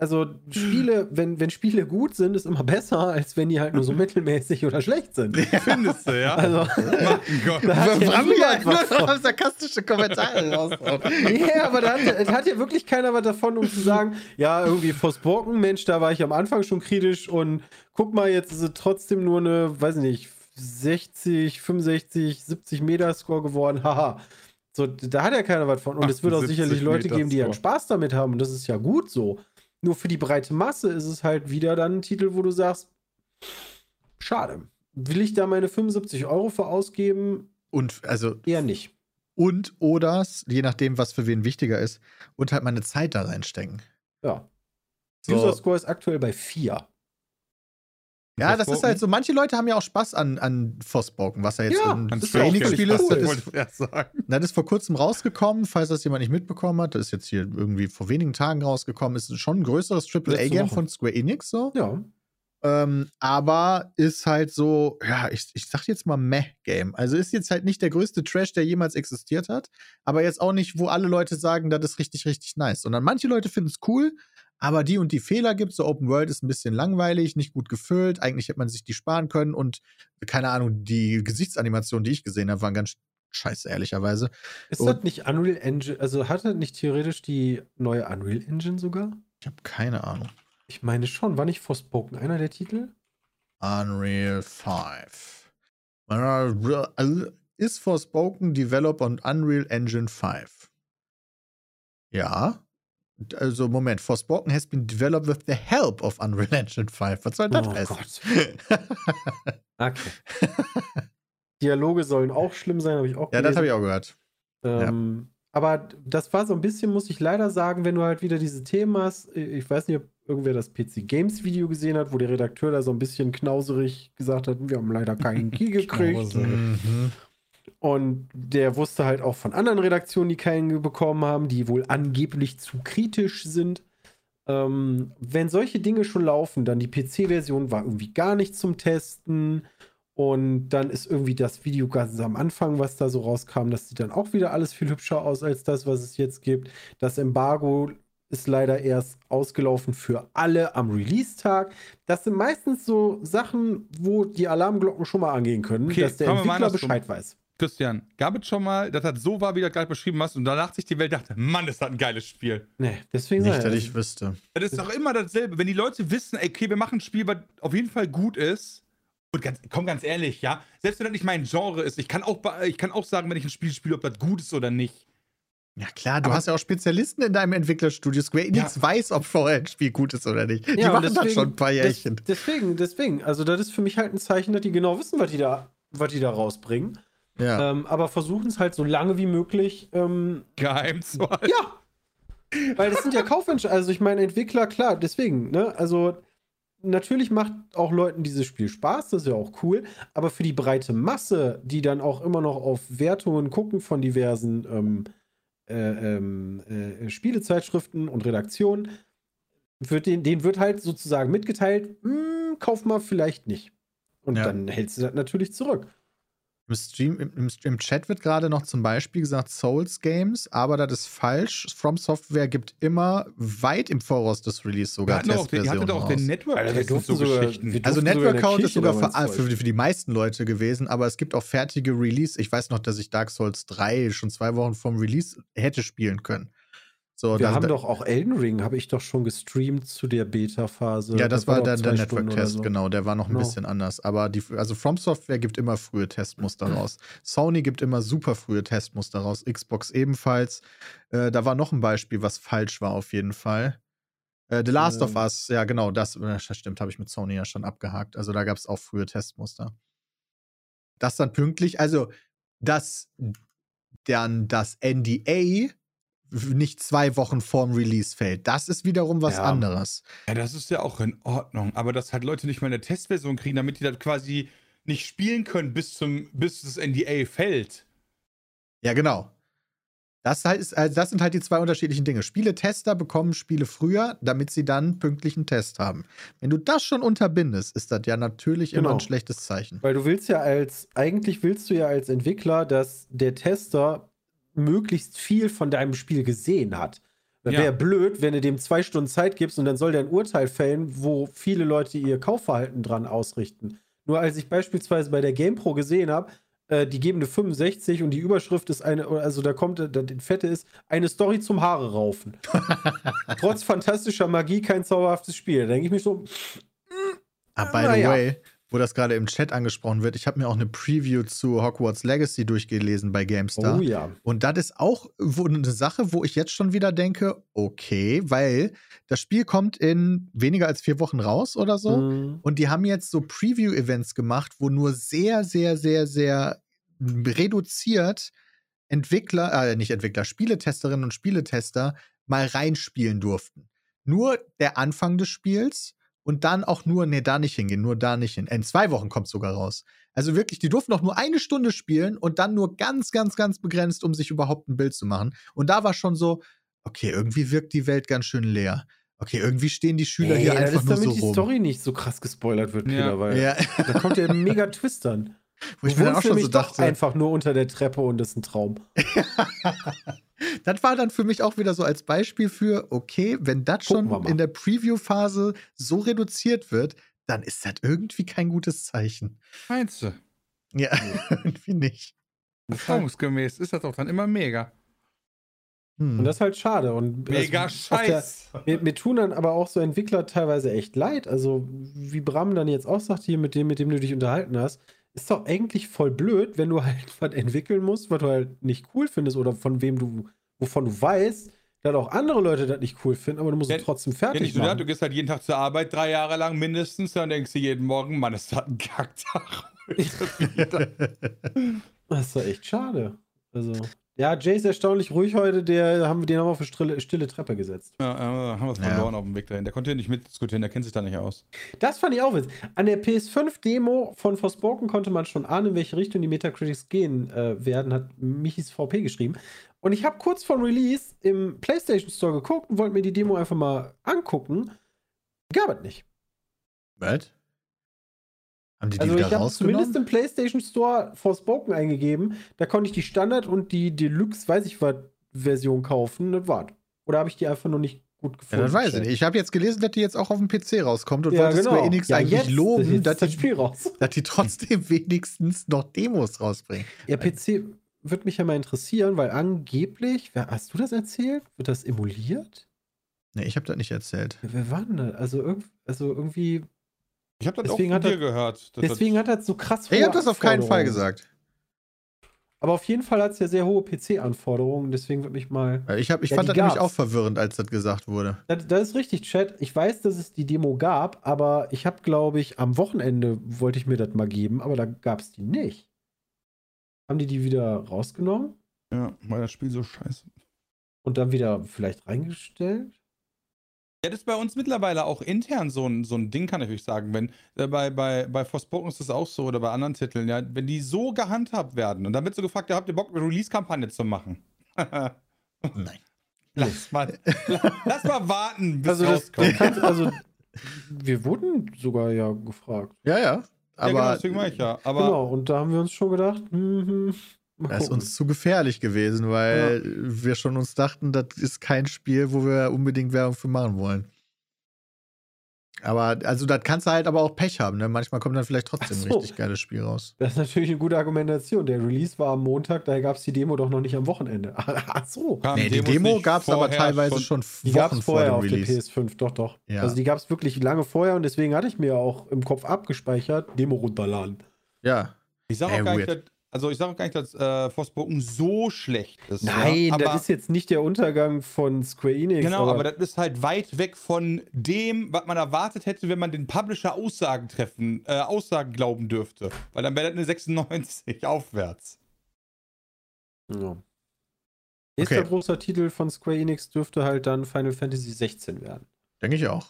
also Spiele, wenn, wenn Spiele gut sind, ist immer besser, als wenn die halt nur so mittelmäßig oder schlecht sind. Findest du, ja? Also, Mein Gott. da hat ja niemand nur was von. sarkastische Kommentare raushauen. Ja, aber da hat, hat ja wirklich keiner was davon, um zu sagen, ja, irgendwie Forspoken, Mensch, da war ich am Anfang schon kritisch und guck mal, jetzt ist es trotzdem nur eine, weiß nicht, 60, 65, 70 Meter Score geworden, haha. So, da hat ja keiner was von. Und es wird auch 78 sicherlich Leute geben, die ja Spaß damit haben. Und das ist ja gut so. Nur für die breite Masse ist es halt wieder dann ein Titel, wo du sagst, schade. Will ich da meine 75 Euro für ausgeben? Und also Eher nicht. und oder je nachdem, was für wen wichtiger ist, und halt meine Zeit da reinstecken. Ja. So. User Score ist aktuell bei 4. Ja, das ist halt so. Manche Leute haben ja auch Spaß an, an Forspoken, was ja jetzt Ja, ein das Ein ist. Das ist wollte ich erst sagen. Das ist vor kurzem rausgekommen, falls das jemand nicht mitbekommen hat. Das ist jetzt hier irgendwie vor wenigen Tagen rausgekommen. Ist schon ein größeres AAA-Game von Square Enix so. Ja. Ähm, aber ist halt so, ja, ich, ich sag jetzt mal Meh-Game. Also ist jetzt halt nicht der größte Trash, der jemals existiert hat, aber jetzt auch nicht, wo alle Leute sagen, das ist richtig, richtig nice. Sondern manche Leute finden es cool, aber die und die Fehler gibt So Open World ist ein bisschen langweilig, nicht gut gefüllt. Eigentlich hätte man sich die sparen können und keine Ahnung, die Gesichtsanimationen, die ich gesehen habe, waren ganz scheiße, ehrlicherweise. Ist Und- das nicht Unreal Engine? Also hat das nicht theoretisch die neue Unreal Engine sogar? Ich habe keine Ahnung. Ich meine schon. War nicht Forspoken einer der Titel? Unreal 5. Also Ist Forspoken developed on Unreal Engine 5. Ja. Also, Moment. Forspoken has been developed with the help of Unreal Engine 5. Was soll das Oh heißen? Okay. Dialoge sollen auch schlimm sein, habe ich auch ja, das habe ich auch gehört. Ähm, Aber das war so ein bisschen, muss ich leider sagen, wenn du halt wieder diese Themen hast. Ich weiß nicht, ob irgendwer das PC Games Video gesehen hat, wo der Redakteur da so ein bisschen knauserig gesagt hat, wir haben leider keinen Key gekriegt. Mhm. Und der wusste halt auch von anderen Redaktionen, die keinen bekommen haben, die wohl angeblich zu kritisch sind. Ähm, wenn solche Dinge schon laufen, dann die PC-Version war irgendwie gar nicht zum Testen. Und dann ist irgendwie das Video ganz am Anfang, was da so rauskam, das sieht dann auch wieder alles viel hübscher aus als das, was es jetzt gibt. Das Embargo ist leider erst ausgelaufen für alle am Release-Tag. Das sind meistens so Sachen, wo die Alarmglocken schon mal angehen können, Okay, dass der Entwickler. Bescheid weiß. Christian, gab es schon mal, dass das so war, wie du das gerade beschrieben hast, und danach sich die Welt dachte, Mann, ist das ein geiles Spiel. Nee, deswegen Nicht, dass ja, ich wüsste. Das ist doch immer dasselbe. Wenn die Leute wissen, okay, wir machen ein Spiel, was auf jeden Fall gut ist. Und ganz, komm, ganz ehrlich, ja, selbst wenn das nicht mein Genre ist, ich kann auch, ich kann auch sagen, wenn ich ein Spiel spiele, ob das gut ist oder nicht. Ja, klar, du Aber- hast ja auch Spezialisten in deinem Entwicklerstudio. Square Enix weiß, ob vorher ein Spiel gut ist oder nicht. Die Ja, machen das schon ein paar Jährchen. Des, deswegen, deswegen. Also, das ist für mich halt ein Zeichen, dass die genau wissen, was die da, was die da rausbringen. Ja. Ähm, aber versuchen es halt so lange wie möglich. Ähm, Geheim zu halten. ja! Weil das sind ja Kaufentscheidungen. Also, ich meine, Entwickler, klar, deswegen, ne? Also, natürlich macht auch Leuten dieses Spiel Spaß, das ist ja auch cool. Aber für die breite Masse, die dann auch immer noch auf Wertungen gucken von diversen ähm, äh, ähm, äh, Spielezeitschriften und Redaktionen, wird den, denen wird halt sozusagen mitgeteilt, "Hm, kauf mal vielleicht nicht. Und Ja. dann hältst du das natürlich zurück. Im, Stream, im, im, Chat wird gerade noch zum Beispiel gesagt Souls Games, aber das ist falsch. From Software gibt immer weit im Voraus des Release sogar auch den, ihr hattet Testversionen auch den. Network Alter, wir Test und durften so sogar- Geschichten. wir Also sogar der Network Count ist sogar für, für, für die meisten Leute gewesen, aber es gibt auch fertige Release. Ich weiß noch, dass ich Dark Souls 3 schon zwei Wochen vom Release hätte spielen können. So, Wir haben doch auch Elden Ring, habe ich doch schon gestreamt zu der Beta-Phase. Ja, das, war doch dann der oder Network-Test, so. genau. Der war noch ein Genau. bisschen anders. Aber die, also From Software gibt immer frühe Testmuster raus. Sony gibt immer super frühe Testmuster raus. Xbox ebenfalls. Äh, da war noch ein Beispiel, was falsch war auf jeden Fall. Äh, The Last of Ähm. Us, ja genau, das, äh, das stimmt, habe ich mit Sony ja schon abgehakt. Also da gab es auch frühe Testmuster. Das dann pünktlich, also dass dann das NDA nicht zwei Wochen vorm Release fällt. Das ist wiederum was Ja. anderes. Ja, das ist ja auch in Ordnung. Aber dass halt Leute nicht mal eine Testversion kriegen, damit die das quasi nicht spielen können, bis, zum, bis das NDA fällt. Ja, genau. Das, halt ist, also das sind halt die zwei unterschiedlichen Dinge. Spieletester bekommen Spiele früher, damit sie dann pünktlichen Test haben. Wenn du das schon unterbindest, ist das ja natürlich immer Genau. ein schlechtes Zeichen. Weil du willst ja als, eigentlich willst du ja als Entwickler, dass der Tester möglichst viel von deinem Spiel gesehen hat. Ja. Wäre blöd, wenn du dem zwei Stunden Zeit gibst und dann soll der ein Urteil fällen, wo viele Leute ihr Kaufverhalten dran ausrichten. Nur als ich beispielsweise bei der GamePro gesehen habe, äh, die geben eine 65 und die Überschrift ist eine, also da kommt, da, die Fette ist, eine Story zum Haare raufen. Trotz fantastischer Magie kein zauberhaftes Spiel. Da denke ich mir so, Ah, by the ja. way, wo das gerade im Chat angesprochen wird, ich habe mir auch eine Preview zu Hogwarts Legacy durchgelesen bei GameStar. oh ja. Und das ist auch eine Sache, wo ich jetzt schon wieder denke, okay, weil das Spiel kommt in weniger als vier Wochen raus oder so. Mhm. Und die haben jetzt so Preview-Events gemacht, wo nur sehr, sehr, sehr, sehr reduziert Entwickler, äh, nicht Entwickler, Spieletesterinnen und Spieletester mal reinspielen durften. Nur der Anfang des Spiels und dann auch nur, nee, da nicht hingehen, nur da nicht hin. In zwei Wochen kommt sogar raus. Also wirklich, die durften auch nur eine Stunde spielen und dann nur ganz, ganz, ganz begrenzt, um sich überhaupt ein Bild zu machen. Und da war schon so, okay, irgendwie wirkt die Welt ganz schön leer. Okay, irgendwie stehen die Schüler Ey, hier das einfach ist, nur damit so die rum. Story nicht so krass gespoilert wird, Ja. Peter, weil Ja, da kommt ja ein mega Twist dann. wo ich mir dann auch schon so doch dachte, einfach nur unter der Treppe und das ist ein Traum. das war dann für mich auch wieder so als Beispiel für, okay, wenn das schon in der Preview-Phase so reduziert wird, dann ist das irgendwie kein gutes Zeichen. Meinst du? Ja, irgendwie nicht. Erfahrungsgemäß ist das doch dann immer mega. Hm. Und das ist halt schade. Und Mega also der- scheiß. Mir, mir tun dann aber auch so Entwickler teilweise echt leid. Also, wie Bram dann jetzt auch sagt, hier mit dem, mit dem du dich unterhalten hast, ist doch eigentlich voll blöd, wenn du halt was entwickeln musst, was du halt nicht cool findest oder von wem du, wovon du weißt, dass auch andere Leute das nicht cool finden, aber du musst Ja, es trotzdem Ja, fertig nicht nur das, machen. du gehst halt jeden Tag zur Arbeit, drei Jahre lang mindestens, dann denkst du jeden Morgen, Mann, ist das ein Kacktag. Das ist doch echt schade. Also, ja, Jay ist erstaunlich ruhig heute, der haben wir den wir auf eine stille, stille Treppe gesetzt. ja, äh, haben wir es Ja. verloren auf dem Weg dahin. Der konnte nicht mitdiskutieren, der kennt sich da nicht aus. Das fand ich auch witzig. An der PS5-Demo von Forspoken konnte man schon ahnen, in welche Richtung die Metacritics gehen äh, werden, hat Michis VP geschrieben. Und ich habe kurz vor Release im PlayStation Store geguckt und wollte mir die Demo einfach mal angucken. Gab es nicht. Was? Haben die die Also ich wieder habe zumindest im PlayStation Store Forspoken eingegeben. Da konnte ich die Standard und die Deluxe, weiß ich was, Version kaufen. Das war's. Oder habe ich die einfach nur nicht gut Ja, gefunden? das weiß ich nicht. Ich habe jetzt gelesen, dass die jetzt auch auf dem PC rauskommt und Ja, wollte genau. Square Enix ja, eigentlich jetzt, loben, jetzt dass das die, Spiel raus. dass die trotzdem wenigstens noch Demos rausbringen. Ja, PC würde mich ja mal interessieren, weil angeblich, wer, hast du das erzählt? Wird das emuliert? Nee, ich habe das nicht erzählt. Wer, wer war denn das? Also, irg also irgendwie, Ich habe das Deswegen auch hat von er- dir gehört. deswegen hat das so krass Ich hohe habe das auf keinen Fall gesagt. Aber auf jeden Fall hat es ja sehr hohe PC-Anforderungen, deswegen würde mich mal. Ich, hab, ich Ja, fand das nämlich gab's. auch verwirrend, als das gesagt wurde. Das, das ist richtig, Chat. Ich weiß, dass es die Demo gab, aber ich habe, glaube ich, am Wochenende wollte ich mir das mal geben, aber da gab es die nicht. Haben die die wieder rausgenommen ja, weil das Spiel so scheiße. und dann wieder vielleicht reingestellt? Ja, das ist bei uns mittlerweile auch intern so ein, so ein Ding, kann ich euch sagen. Wenn, äh, bei, bei, bei Forspoken ist das auch so oder bei anderen Titeln, ja, wenn die so gehandhabt werden und dann wird so gefragt, ja, habt ihr Bock, eine Release-Kampagne zu machen? Nein. lass, mal, la- lass mal warten, bis Also, das, rauskommt. das kannst, also, wir wurden sogar ja gefragt. Ja, ja. ja, genau, Aber deswegen meine ich ja. Aber genau, und da haben wir uns schon gedacht, hm, das ist uns zu gefährlich gewesen, weil wir schon uns dachten, das ist kein Spiel, wo wir unbedingt Werbung für machen wollen. Aber, also, das kannst du halt aber auch Pech haben, ne? Manchmal kommt dann vielleicht trotzdem Ach ein so. richtig geiles Spiel raus. Das ist natürlich eine gute Argumentation. Der Release war am Montag, daher gab es die Demo doch noch nicht am Wochenende. Ach so. Nee, die Demo gab es aber vorher teilweise schon, Die gab Wochen es vor vorher dem auf der Release. PS5, doch, doch. Ja. Also die gab es wirklich lange vorher und deswegen hatte ich mir auch im Kopf abgespeichert, Demo runterladen. Ja. Ich sage Ey, auch gar weird. nicht, dass, also ich sage auch gar nicht, dass äh, Forspoken so schlecht ist. Nein, ja? aber, das ist jetzt nicht der Untergang von Square Enix. Genau, aber, das ist halt weit weg von dem, was man erwartet hätte, wenn man den Publisher Aussagen treffen, äh, Aussagen glauben dürfte. Weil dann wäre das eine 96 aufwärts. ja. Nächster Okay. großer Titel von Square Enix dürfte halt dann Final Fantasy 16 werden. Denke ich auch.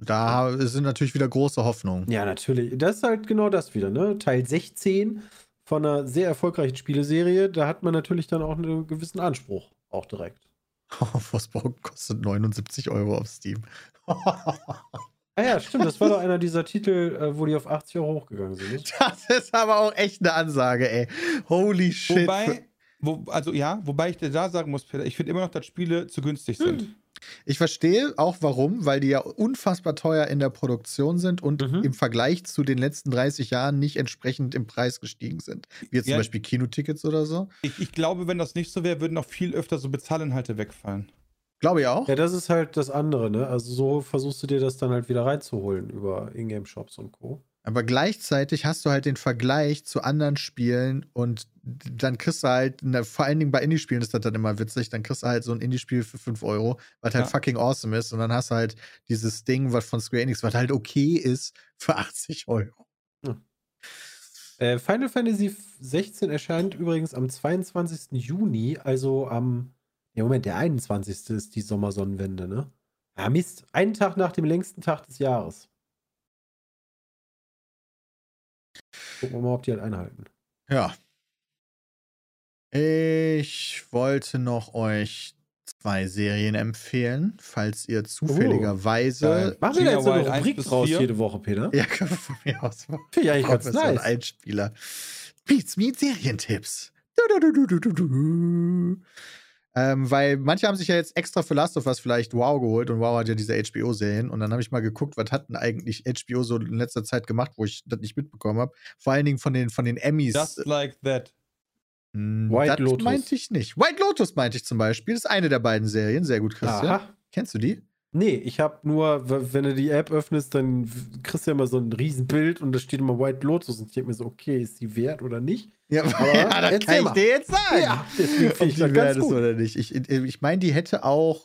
Da sind natürlich wieder große Hoffnungen. Ja, natürlich. Das ist halt genau das wieder, ne? Teil 16 von einer sehr erfolgreichen Spieleserie. Da hat man natürlich dann auch einen gewissen Anspruch. Auch direkt. Forspoken kostet 79 Euro auf Steam. Ah ja, stimmt. Das war doch einer dieser Titel, äh, wo die auf 80 Euro hochgegangen sind. Nicht? Das ist aber auch echt eine Ansage, ey. Holy shit. Wobei, wo, also ja, wobei ich dir da sagen muss, Peter, ich finde immer noch, dass Spiele zu günstig sind. Ich verstehe auch warum, weil die ja unfassbar teuer in der Produktion sind und Mhm. im Vergleich zu den letzten 30 Jahren nicht entsprechend im Preis gestiegen sind. Wie jetzt zum Ja. Beispiel Kinotickets oder so. Ich, ich glaube, wenn das nicht so wäre, würden noch viel öfter so Bezahlinhalte wegfallen. Glaube ich auch. Ja, das ist halt das andere, ne? Also so versuchst du dir das dann halt wieder reinzuholen über Ingame-Shops und Co. Aber gleichzeitig hast du halt den Vergleich zu anderen Spielen und dann kriegst du halt, na, vor allen Dingen bei Indie-Spielen ist das dann immer witzig, dann kriegst du halt so ein Indie-Spiel für 5 Euro, was halt Ja. fucking awesome ist und dann hast du halt dieses Ding, was von Square Enix, was halt okay ist, für 80 Euro. Äh, Final Fantasy 16 erscheint übrigens am 22. Juni, also am. Ja, Moment, der 21. ist die Sommersonnenwende, ne? Ja, Mist. Einen Tag nach dem längsten Tag des Jahres. Gucken wir mal, ob die halt einhalten. Ja. Ich wollte noch euch zwei Serien empfehlen, falls ihr zufälligerweise. geil. Machen wir da jetzt so eine Wild 1 Rubrik draus 4? jede Woche, Peter? Ja, können wir von mir aus machen. Finde ich ganz nice. Einspieler. Beats Meet Serientipps. Du, du, du, du, du, du, du. Ähm, weil manche haben sich ja jetzt extra für Last of Us vielleicht Wow geholt und Wow hat ja diese HBO-Serien. Und dann habe ich mal geguckt, was hat denn eigentlich HBO so in letzter Zeit gemacht, wo ich das nicht mitbekommen habe. Vor allen Dingen von den, von den Emmys. Just like that. Hm, White das Lotus. meinte ich nicht. White Lotus meinte ich zum Beispiel. Das ist eine der beiden Serien. Sehr gut, Christian. Aha. Kennst du die? Nee, ich habe nur, wenn du die App öffnest, dann kriegst du ja immer so ein Riesenbild und da steht immer White Lotus und ich denke mir so, okay, ist die wert oder nicht? Ja, Aber ja das kann ich mal. dir jetzt sagen. Ja, deswegen finde ich die das wert ist oder nicht. Ich, ich meine, die hätte auch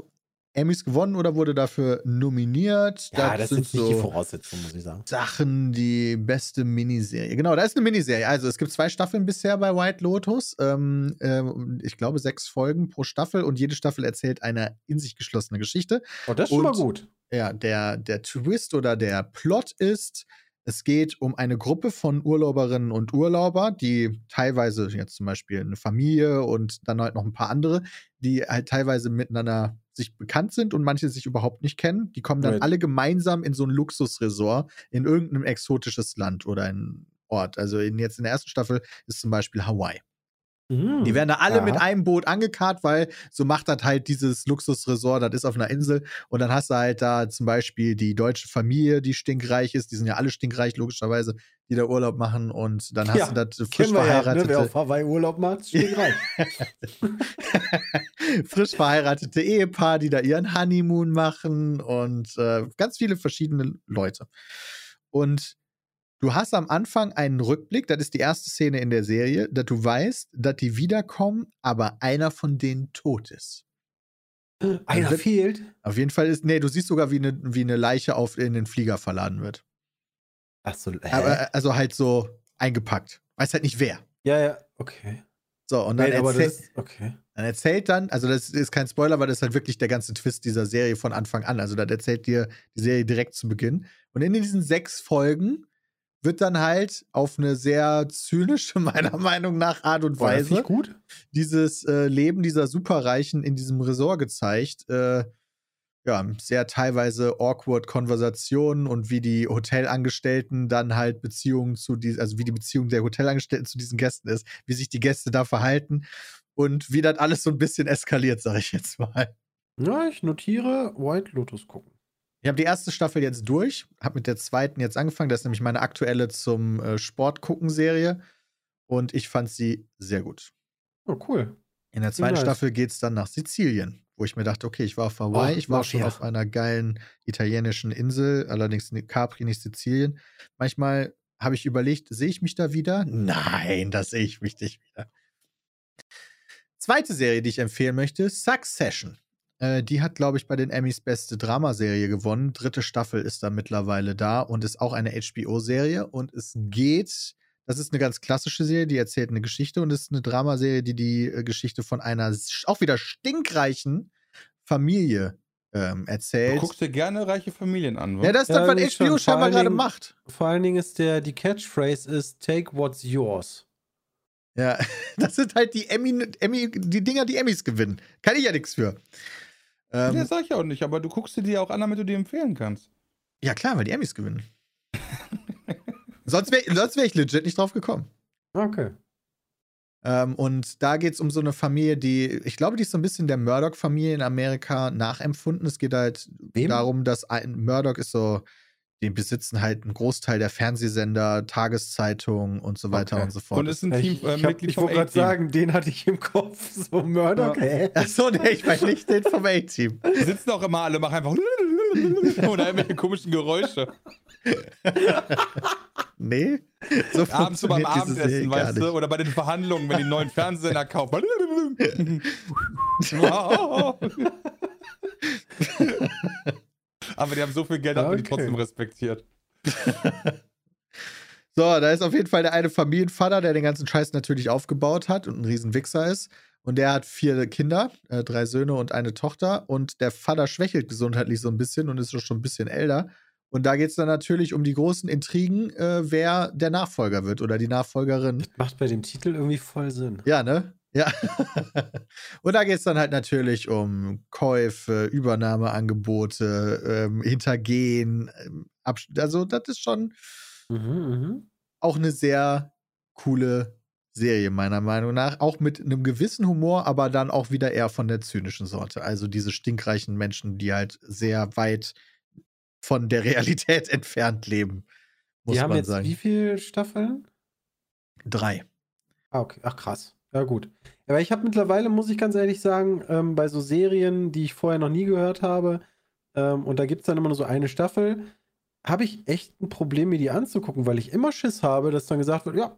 Emmys gewonnen oder wurde dafür nominiert. Ja, das sind sind nicht die so Voraussetzungen, muss ich sagen. Sachen, die beste Miniserie. Genau, da ist eine Miniserie. Also es gibt zwei Staffeln bisher bei White Lotus. Ähm, ähm, ich glaube, sechs Folgen pro Staffel und jede Staffel erzählt eine in sich geschlossene Geschichte. Oh, das ist schon mal Und- gut. Ja, der, der Twist oder der Plot ist, es geht um eine Gruppe von Urlauberinnen und Urlauber, die teilweise jetzt zum Beispiel eine Familie und dann halt noch ein paar andere, die halt teilweise miteinander sich bekannt sind und manche sich überhaupt nicht kennen. Die kommen dann Right. alle gemeinsam in so ein Luxusresort in irgendeinem exotisches Land oder ein Ort. Also in, jetzt in der ersten Staffel ist zum Beispiel Hawaii. Mhm. Die werden da alle Aha. mit einem Boot angekarrt, weil so macht das halt dieses Luxusresort, das ist auf einer Insel. Und dann hast du halt da zum Beispiel die deutsche Familie, die stinkreich ist. Die sind ja alle stinkreich, logischerweise, die da Urlaub machen. Und dann hast Ja, du das frisch wir ja, ne? verheiratete, Wer auf Hawaii Urlaub macht, steht rein. frisch verheiratete Ehepaar, die da ihren Honeymoon machen und äh, ganz viele verschiedene Leute. Und du hast am Anfang einen Rückblick, das ist die erste Szene in der Serie, dass du weißt, dass die wiederkommen, aber einer von denen tot ist. Einer wird- fehlt. Auf jeden Fall ist, nee, du siehst sogar, wie eine, wie eine Leiche auf in den Flieger verladen wird. Achso, hä? Aber, äh, also halt so eingepackt. Weiß halt nicht wer. ja, ja, okay. So, und dann, aber erzähl, das, okay. dann erzählt dann, also das ist kein Spoiler, weil das ist halt wirklich der ganze Twist dieser Serie von Anfang an. Also das erzählt dir die Serie direkt zu Beginn. Und in diesen sechs Folgen wird dann halt auf eine sehr zynische, meiner Meinung nach, Art und Weise dieses äh, Leben dieser Superreichen in diesem Resort gezeigt. Äh, ja, sehr teilweise awkward Konversationen und wie die Hotelangestellten dann halt Beziehungen zu diesen, also wie die Beziehung der Hotelangestellten zu diesen Gästen ist, wie sich die Gäste da verhalten und wie das alles so ein bisschen eskaliert, sag ich jetzt mal. Ja, ich notiere White Lotus gucken. Ich habe die erste Staffel jetzt durch, habe mit der zweiten jetzt angefangen. Das ist nämlich meine aktuelle zum äh, Sport gucken Serie und ich fand sie sehr gut. Oh, cool. In der zweiten Nice. Staffel geht es dann nach Sizilien, wo ich mir dachte, okay, ich war auf Hawaii, Ach, ich war noch schon ja. auf einer geilen italienischen Insel, allerdings ni- Capri, nicht Sizilien. Manchmal habe ich überlegt, sehe ich mich da wieder? Nein, da sehe ich mich nicht wieder. Zweite Serie, die ich empfehlen möchte, Succession. Äh, die hat, glaube ich, bei den Emmys beste Dramaserie gewonnen. Dritte Staffel ist da mittlerweile da und ist auch eine HBO-Serie. Und es geht Das ist eine ganz klassische Serie, die erzählt eine Geschichte und ist eine Dramaserie, die die äh, Geschichte von einer auch wieder stinkreichen Familie ähm, Du erzählt. guckst dir gerne reiche Familien an, wa? Ja, das ist Ja, das, was. HBO scheinbar allen gerade macht. Vor allen Dingen ist der, die Catchphrase ist Take what's yours. Ja, das sind halt die Emmy, Emmy, die Dinger, die Emmys gewinnen. Kann ich ja nichts für. Ähm, Nee, sag ich auch nicht, aber du guckst dir die auch an, damit du die empfehlen kannst. ja, klar, weil die Emmys gewinnen. sonst wäre sonst wär ich legit nicht drauf gekommen. Okay. Ähm, und da geht es um so eine Familie, die, ich glaube, die ist so ein bisschen der Murdoch-Familie in Amerika nachempfunden. Es geht halt Wem? darum, dass ein Murdoch ist so, die besitzen halt einen Großteil der Fernsehsender, Tageszeitungen und so weiter Okay. und so fort. Und ist ein Ich, Team, äh, ich, hab- Mitglied ich vom wollte gerade A-Team. sagen, den hatte ich im Kopf. So Murdoch, Ja. Achso, nee, ich meine nicht den vom A-Team. Die sitzen auch immer alle, machen einfach oder irgendwelche komischen Geräusche. Nee. So Abends so beim Abendessen, weißt du, oder bei den Verhandlungen, wenn die einen neuen Fernseher kaufen. Aber die haben so viel Geld, dass man die Okay. trotzdem respektiert. So, da ist auf jeden Fall der eine Familienvater, der den ganzen Scheiß natürlich aufgebaut hat und ein riesen Wichser ist. Und der hat vier Kinder, äh, drei Söhne und eine Tochter. Und der Vater schwächelt gesundheitlich so ein bisschen und ist schon ein bisschen älter. Und da geht es dann natürlich um die großen Intrigen, äh, wer der Nachfolger wird oder die Nachfolgerin. Macht bei dem Titel irgendwie voll Sinn. Ja, ne? Ja. und da geht es dann halt natürlich um Käufe, Übernahmeangebote, ähm, Hintergehen. Ähm, also, das ist schon Mhm, mhm. auch eine sehr coole Serie, meiner Meinung nach. Auch mit einem gewissen Humor, aber dann auch wieder eher von der zynischen Sorte. Also diese stinkreichen Menschen, die halt sehr weit von der Realität entfernt leben, muss Die haben man jetzt sagen. wie viele Staffeln? Drei. Ah, okay. Ach, krass. Ja, gut. Aber ich habe mittlerweile, muss ich ganz ehrlich sagen, ähm, bei so Serien, die ich vorher noch nie gehört habe, ähm, und da gibt es dann immer nur so eine Staffel, habe ich echt ein Problem, mir die anzugucken, weil ich immer Schiss habe, dass dann gesagt wird, ja,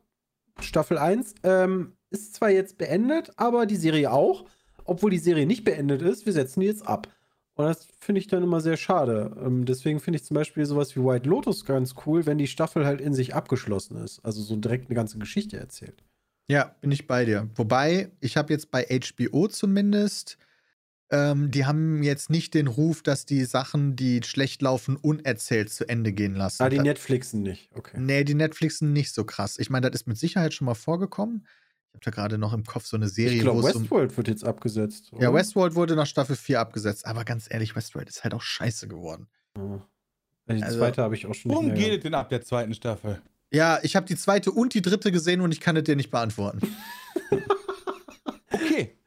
Staffel 1 ähm, ist zwar jetzt beendet, aber die Serie auch, obwohl die Serie nicht beendet ist, wir setzen die jetzt ab. Und das finde ich dann immer sehr schade. Ähm, deswegen finde ich zum Beispiel sowas wie White Lotus ganz cool, wenn die Staffel halt in sich abgeschlossen ist. Also so direkt eine ganze Geschichte erzählt. Ja, bin ich bei dir. Wobei, ich habe jetzt bei HBO zumindest, ähm, die haben jetzt nicht den Ruf, dass die Sachen, die schlecht laufen, unerzählt zu Ende gehen lassen. Ah, die Netflixen nicht. Okay. Nee, die Netflixen nicht so krass. Ich meine, das ist mit Sicherheit schon mal vorgekommen. Ich habe da gerade noch im Kopf so eine Serie, Ich glaube, wo es um. Westworld wird jetzt abgesetzt. Ja, oder? Westworld wurde nach Staffel 4 abgesetzt. Aber ganz ehrlich, Westworld ist halt auch scheiße geworden. Ja. Die Also, zweite habe ich auch schon Worum geht es denn ab der zweiten Staffel? Ja, ich habe die zweite und die dritte gesehen und ich kann es dir nicht beantworten. Okay.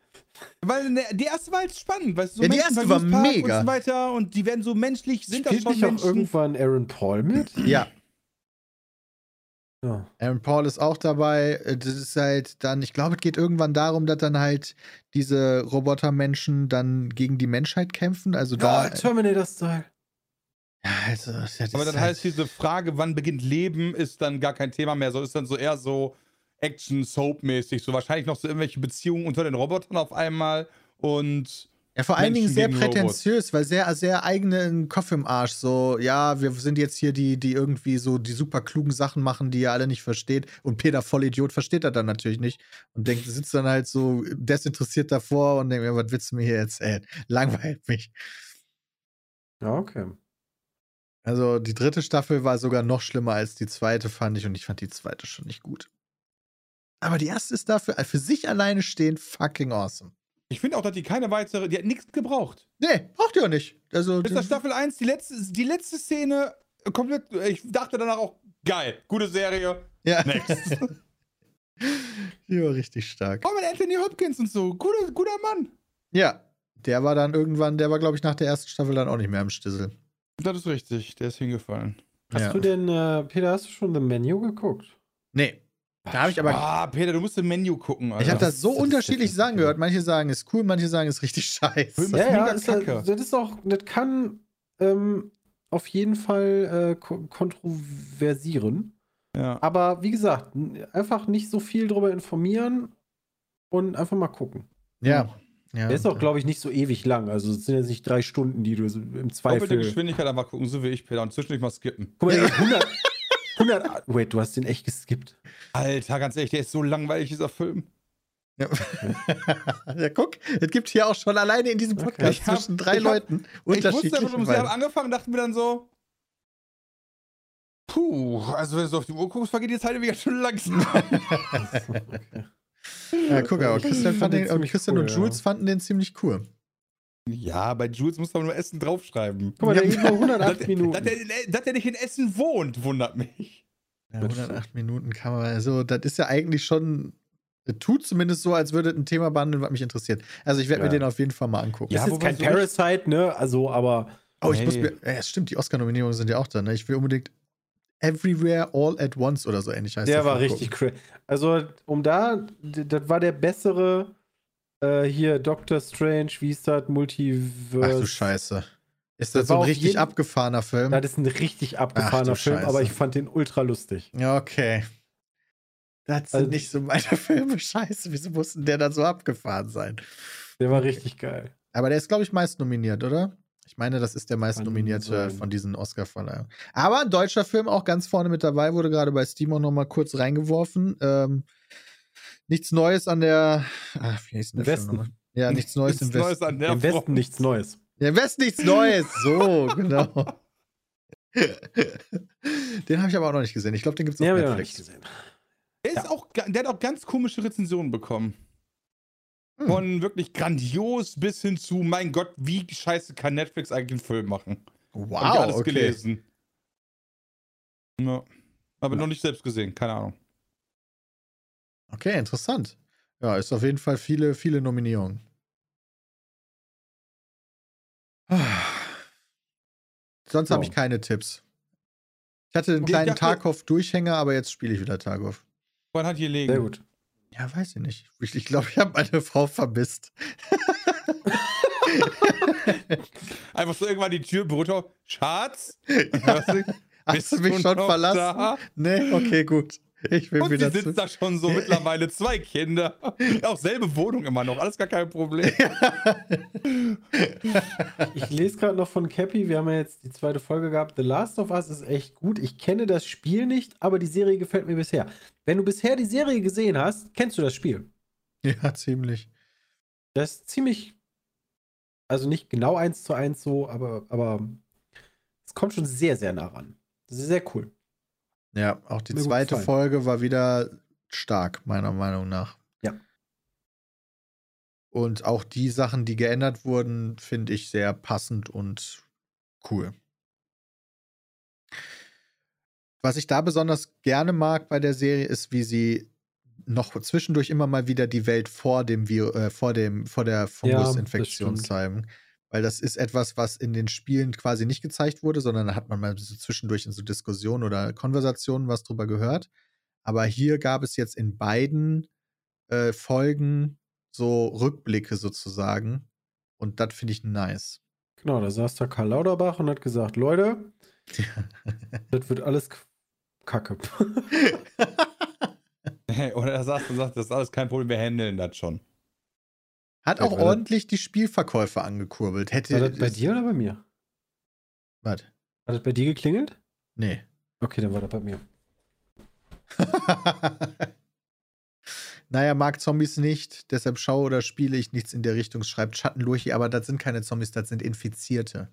Weil ne, die erste war jetzt spannend, weißt du, so Ja, die erste war mega. Und so weiter und die werden so menschlich, sind das Spielt schon nicht auch Menschen? irgendwann Aaron Paul mit? ja, Ja. Aaron Paul ist auch dabei. Äh, Das ist halt dann, ich glaube, es geht irgendwann darum, dass dann halt diese Robotermenschen dann gegen die Menschheit kämpfen. Also da. Ja, Terminator-Style. Ja, also, das ist Aber das halt- heißt, diese Frage, wann beginnt Leben, ist dann gar kein Thema mehr. So ist dann so eher so Action-Soap-mäßig. So wahrscheinlich noch so irgendwelche Beziehungen unter den Robotern auf einmal und Ja, vor allen Dingen sehr prätentiös, weil sehr, sehr eigenen Kopf im Arsch. So, ja, wir sind jetzt hier die, die irgendwie so die super klugen Sachen machen, die ihr alle nicht versteht. Und Peter Vollidiot versteht das dann natürlich nicht. Und denkt, sitzt dann halt so desinteressiert davor und denkt mir, was willst du mir hier erzählen? Langweilt mich. Ja, okay. Also, die dritte Staffel war sogar noch schlimmer als die zweite, fand ich. Und ich fand die zweite schon nicht gut. Aber die erste ist dafür für sich alleine stehend fucking awesome. ich finde auch, dass die keine weitere, die hat nichts gebraucht. Nee, braucht ihr auch nicht. Also, Bis nach Staffel 1, die letzte, die letzte Szene äh, komplett, ich dachte danach auch, geil, gute Serie, ja. next. Die war richtig stark. oh, mit Anthony Hopkins und so, guter, guter Mann. Ja, der war dann irgendwann, der war, glaube ich, nach der ersten Staffel dann auch nicht mehr im Stissel. Das ist richtig, der ist hingefallen. Hast ja. du denn, äh, Peter, hast du schon The Menu geguckt? Nee. Da habe ich aber. Ah, Peter, du musst im Menü gucken. Alter. ich habe das so das unterschiedlich sagen gehört. Manche sagen, ist cool, manche sagen, ist richtig scheiße. Ja, ja, ist, kacke. das das ist auch, das kann ähm, auf jeden Fall äh, ko kontroversieren. Ja. Aber wie gesagt, einfach nicht so viel drüber informieren und einfach mal gucken. Ja. Ja. Der ist auch, glaube ich, nicht so ewig lang. Also es sind jetzt nicht drei Stunden, die du im Doppelte Zweifel. Geschwindigkeit einfach gucken, so wie ich, Peter, und zwischendurch mal skippen. Guck mal, der geht 100, 100, wait, du hast den echt geskippt. Alter, ganz ehrlich, der ist so langweilig, dieser Film. Ja. ja, guck, es gibt hier auch schon alleine in diesem Podcast hab- zwischen drei ich hab- Leuten Ich wusste unterschiedliche aber, sie haben angefangen, dachten wir dann so. Puh, also wenn du so auf die Uhr guckst, vergeht die Zeit wieder schon langsam. Ja, guck, aber Christian, Ich fand den den, Christian cool, und ja. Jules fanden den ziemlich cool. ja, bei Jules muss man nur Essen draufschreiben. Guck mal, der geht nur 108 Dass, Minuten. dass, der, dass der nicht in Essen wohnt, wundert mich. Ja, Das 108 Minuten kann man, also das ist ja eigentlich schon, tut zumindest so, als würde ein Thema behandeln, was mich interessiert. Also ich werde Ja. mir den auf jeden Fall mal angucken. Ja, ist jetzt wobei kein so Parasite, ne? Also, aber Oh, ich Hey. muss mir, ja, es stimmt, die Oscar-Nominierungen sind ja auch da, ne? Ich will unbedingt Everywhere All at Once oder so ähnlich heißt der war Film richtig crazy. Also, um da, das war der bessere äh, hier Doctor Strange, wie ist das? Multiverse. Ach du Scheiße. Ist Das das so war ein richtig jeden- abgefahrener Film? Das ist ein richtig abgefahrener Film, Scheiße. aber ich fand den ultra lustig. Ja, okay. Das sind Also- nicht so meine Filme. Scheiße, wieso mussten der dann so abgefahren sein? Der war richtig geil. Aber der ist, glaube ich, meist nominiert, oder? Ich meine, das ist der meist Kann nominierte sein. von diesen Oscar-Verleihungen. Aber ein deutscher Film auch ganz vorne mit dabei, wurde gerade bei Steam auch noch mal kurz reingeworfen. Ähm, nichts Neues an der. Ach, wie hieß denn Im der Westen. Film nochmal? Ja, nichts Neues im Nichts Westen. Neues an der Im Westen nichts Neues. Ja, im Westen nichts Neues. So, genau. den habe ich aber auch noch nicht gesehen. Ich glaube, den gibt es auf auch noch nicht Netflix. gesehen. Der, ist auch, ga- der hat auch ganz komische Rezensionen bekommen. Hm. Von wirklich grandios bis hin zu, mein Gott, wie scheiße kann Netflix eigentlich einen Film machen? Hab ich Wow, alles okay. gelesen. Ja. Aber noch nicht selbst gesehen, keine Ahnung. Okay, interessant. Ja, ist auf jeden Fall viele, viele Nominierungen. Sonst habe Ja. ich keine Tipps. Ich hatte einen Okay, kleinen Tarkov-Durchhänger, aber jetzt spiele ich wieder Tarkov. Wann hat hier liegen? Sehr gut. Ja, weiß ich nicht. Ich glaube, ich, glaub, ich habe meine Frau vermisst. Einfach so irgendwann die Tür, Brutto. Schatz? Hörst du? Hast du mich schon verlassen? da? Nee, okay, gut. Ich will Und sie wieder sitzt zu. da schon so mittlerweile zwei Kinder. Auch selbe Wohnung immer noch, alles gar kein Problem. Ich lese gerade noch von Cappy, wir haben ja jetzt die zweite Folge gehabt. The Last of Us ist echt gut. Ich kenne das Spiel nicht, aber die Serie gefällt mir bisher. Wenn du bisher die Serie gesehen hast, kennst du das Spiel. Ja, ziemlich. Das ist ziemlich, also nicht genau eins zu eins so, aber, aber es kommt schon sehr, sehr nah ran. Das ist sehr cool. Ja, auch die zweite gefallen. Folge war wieder stark, meiner Meinung nach. Ja. Und auch die Sachen, die geändert wurden, finde ich sehr passend und cool. Was ich da besonders gerne mag bei der Serie ist, wie sie noch zwischendurch immer mal wieder die Welt vor dem Vir äh, vor dem vor der Fungusinfektion stimmt. zeigen, weil das ist etwas, was in den Spielen quasi nicht gezeigt wurde, sondern da hat man mal so zwischendurch in so Diskussionen oder Konversationen was drüber gehört. Aber hier gab es jetzt in beiden äh, Folgen so Rückblicke sozusagen und das finde ich nice. Genau, da saß da Karl Lauterbach und hat gesagt, Leute, das wird alles Kacke. Oder er sagt und sagt, das ist alles kein Problem, wir handeln das schon. Hat Ja, auch ordentlich die Spielverkäufe angekurbelt. Hätte War das bei dir oder bei mir? Was? Hat das bei dir geklingelt? Nee. Okay, dann war das bei mir. naja, mag Zombies nicht, deshalb schaue oder spiele ich nichts in der Richtung, schreibt Schattenlurchi, aber das sind keine Zombies, das sind Infizierte.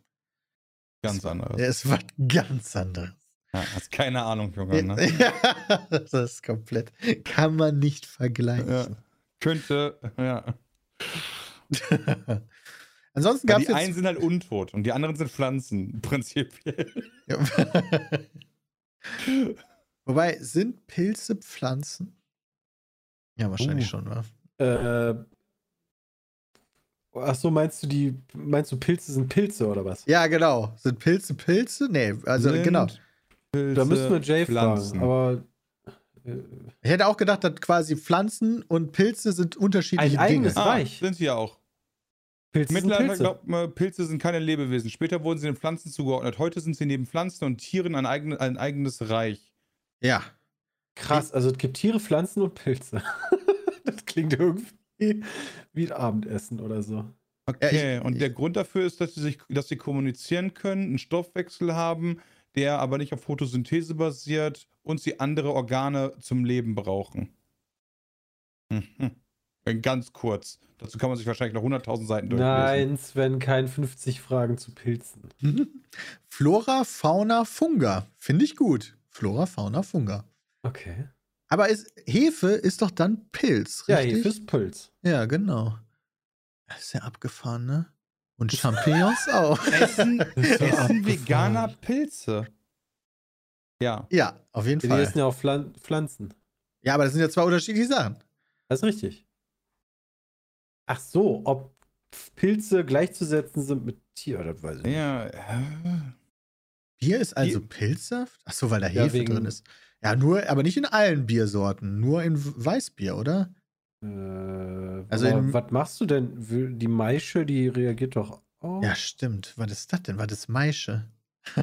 Ganz anderes. Ja, es war ganz anderes. Ja, hast keine Ahnung, Junge. Ne? Ja, das ist komplett. Kann man nicht Ja. vergleichen. Könnte, ja. Ansonsten gab es die einen jetzt. sind halt untot und die anderen sind Pflanzen, prinzipiell. Ja. Wobei, sind Pilze Pflanzen? Ja, wahrscheinlich Uh. schon, wa? Äh, ach so, meinst du die, meinst du Pilze sind Pilze oder was? Ja, genau. Sind Pilze Pilze? Nee, also Sind genau. Pilze, Da müssen wir Jay Pflanzen. fragen, aber äh, Ich hätte auch gedacht, dass quasi Pflanzen und Pilze sind unterschiedliche Ein Dinge. eigenes- Ah, Reich. sind sie ja auch. Pilze sind Mittlerweile Pilze. glaubt man, Pilze sind keine Lebewesen. Später wurden sie den Pflanzen zugeordnet. Heute sind sie neben Pflanzen und Tieren ein, eigen, ein eigenes Reich. Ja. Krass, also es gibt Tiere, Pflanzen und Pilze. das klingt irgendwie wie ein Abendessen oder so. Ja, Okay, ich- und ich- der Grund dafür ist, dass sie sich, dass sie kommunizieren können, einen Stoffwechsel haben, der aber nicht auf Photosynthese basiert und sie andere Organe zum Leben brauchen. Mhm. Ganz kurz. Dazu kann man sich wahrscheinlich noch 100.000 Seiten durchlesen. Nein, Sven, kein 50 Fragen zu Pilzen. Flora, Fauna, Funga. Finde ich gut. Flora, Fauna, Funga. Okay. Aber ist, Hefe ist doch dann Pilz, Ja, richtig? Hefe ist Pilz. Ja, genau. Das ist ja abgefahren, ne? Und Champignons auch. Essen, essen. Veganer Pilze. Ja. Ja, auf jeden Die Fall. essen ja auch Pflan Pflanzen. Ja, aber das sind ja zwei unterschiedliche Sachen. Das ist richtig. Ach so, ob Pilze gleichzusetzen sind mit Tier, das weiß ich nicht. Ja. Bier ist also Pilzsaft? Ach so, weil da Ja, Hefe wegen- drin ist. Ja, nur, aber nicht in allen Biersorten, nur in Weißbier, oder? Äh, Also aber was machst du denn? Die Maische, die reagiert doch auch. Ja, stimmt. Was ist das denn? Was ist Maische?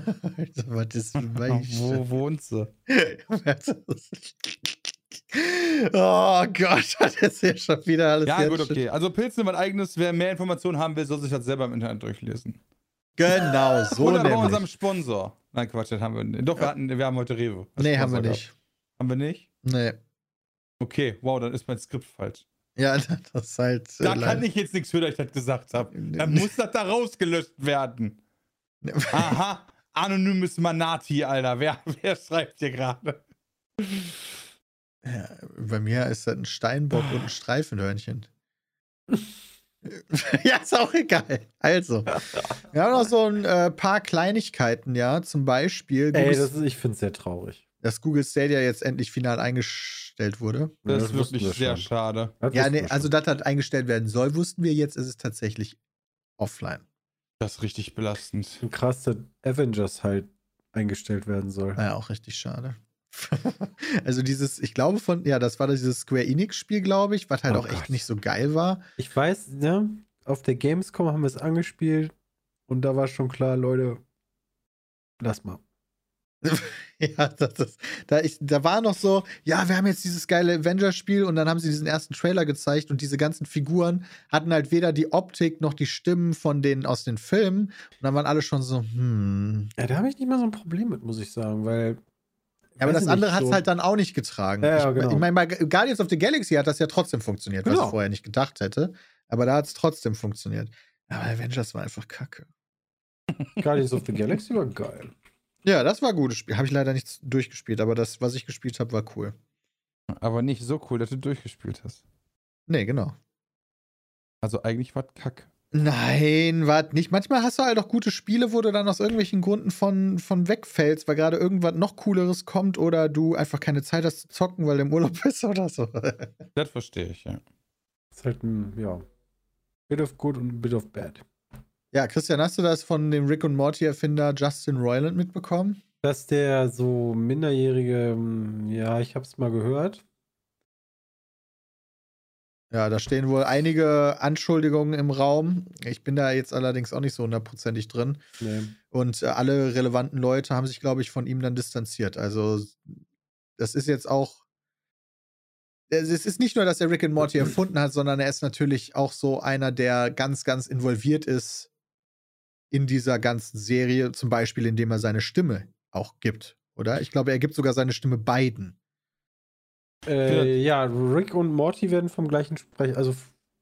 Was ist Maische? Wo wohnt sie? oh Gott, das ist ja schon wieder alles Ja, gut, okay. Also Pilze sind mein eigenes. Wer mehr Informationen haben will, soll sich das selber im Internet durchlesen. Genau, so Oder bei unserem Sponsor. Nein, Quatsch, das haben wir nicht. Doch, wir, hatten, wir haben heute Rewe. als Nee, haben wir Sponsor nicht. gehabt. Haben wir nicht? Nee. Okay, wow, dann ist mein Skript falsch. Ja, das ist halt. äh, Da leid- kann ich jetzt nichts für, dass ich das gesagt habe. Dann muss das da rausgelöscht werden. Aha, anonymes Manati, Alter. Wer, wer schreibt hier gerade? Ja, bei mir ist das ein Steinbock und ein Streifenhörnchen. ja, ist auch egal. Also, wir haben noch so ein äh, paar Kleinigkeiten, ja. Zum Beispiel, Ey, das ist, ich finde es sehr traurig. Dass Google Stadia jetzt endlich final eingestellt wurde. Ja, Das ist wirklich wir sehr schade. Das Ja, nee, also dass das eingestellt werden soll, wussten wir jetzt, ist es tatsächlich offline. Das ist richtig belastend. Und krass, dass Avengers halt eingestellt werden soll. War ja auch richtig schade. also dieses, ich glaube von, ja, das war dieses Square Enix-Spiel, glaube ich, was halt Oh auch echt Gott. nicht so geil war. Ich weiß, ne, auf der Gamescom haben wir es angespielt und da war schon klar, Leute, lass mal. Ja, das ist, da, ich, da war noch so, ja, wir haben jetzt dieses geile Avengers-Spiel und dann haben sie diesen ersten Trailer gezeigt und diese ganzen Figuren hatten halt weder die Optik noch die Stimmen von denen aus den Filmen und dann waren alle schon so, hm. Ja, da habe ich nicht mal so ein Problem mit, muss ich sagen, weil. Ja, aber das andere hat es so- halt dann auch nicht getragen. Ja, ja, ich genau. ich meine, bei Guardians of the Galaxy hat das ja trotzdem funktioniert, was Genau. ich vorher nicht gedacht hätte. Aber da hat es trotzdem funktioniert. Aber Avengers war einfach kacke. Guardians of the Galaxy war geil. Ja, das war ein gutes Spiel. Habe ich leider nicht durchgespielt, aber das, was ich gespielt habe, war cool. Aber nicht so cool, dass du durchgespielt hast. Nee, genau. Also eigentlich war Kack. Nein, warte nicht. Manchmal hast du halt auch gute Spiele, wo du dann aus irgendwelchen Gründen von, von wegfällst, weil gerade irgendwas noch cooleres kommt oder du einfach keine Zeit hast zu zocken, weil du im Urlaub bist oder so. Das verstehe ich, ja. ist halt ein, ja. Bit of good und bit of bad. Ja, Christian, hast du das von dem Rick und Morty-Erfinder Justin Roiland mitbekommen? Dass der so minderjährige, hm, ja, ich hab's mal gehört. Ja, da stehen wohl einige Anschuldigungen im Raum. Ich bin da jetzt allerdings auch nicht so hundertprozentig drin. Nee. Und äh, alle relevanten Leute haben sich, glaube ich, von ihm dann distanziert. Also, das ist jetzt auch. Es ist nicht nur, dass er Rick and Morty erfunden hat, sondern er ist natürlich auch so einer, der ganz, ganz involviert ist in dieser ganzen Serie, zum Beispiel, indem er seine Stimme auch gibt, oder? Ich glaube, er gibt sogar seine Stimme beiden. Äh, ja, Rick und Morty werden vom gleichen Sprecher, also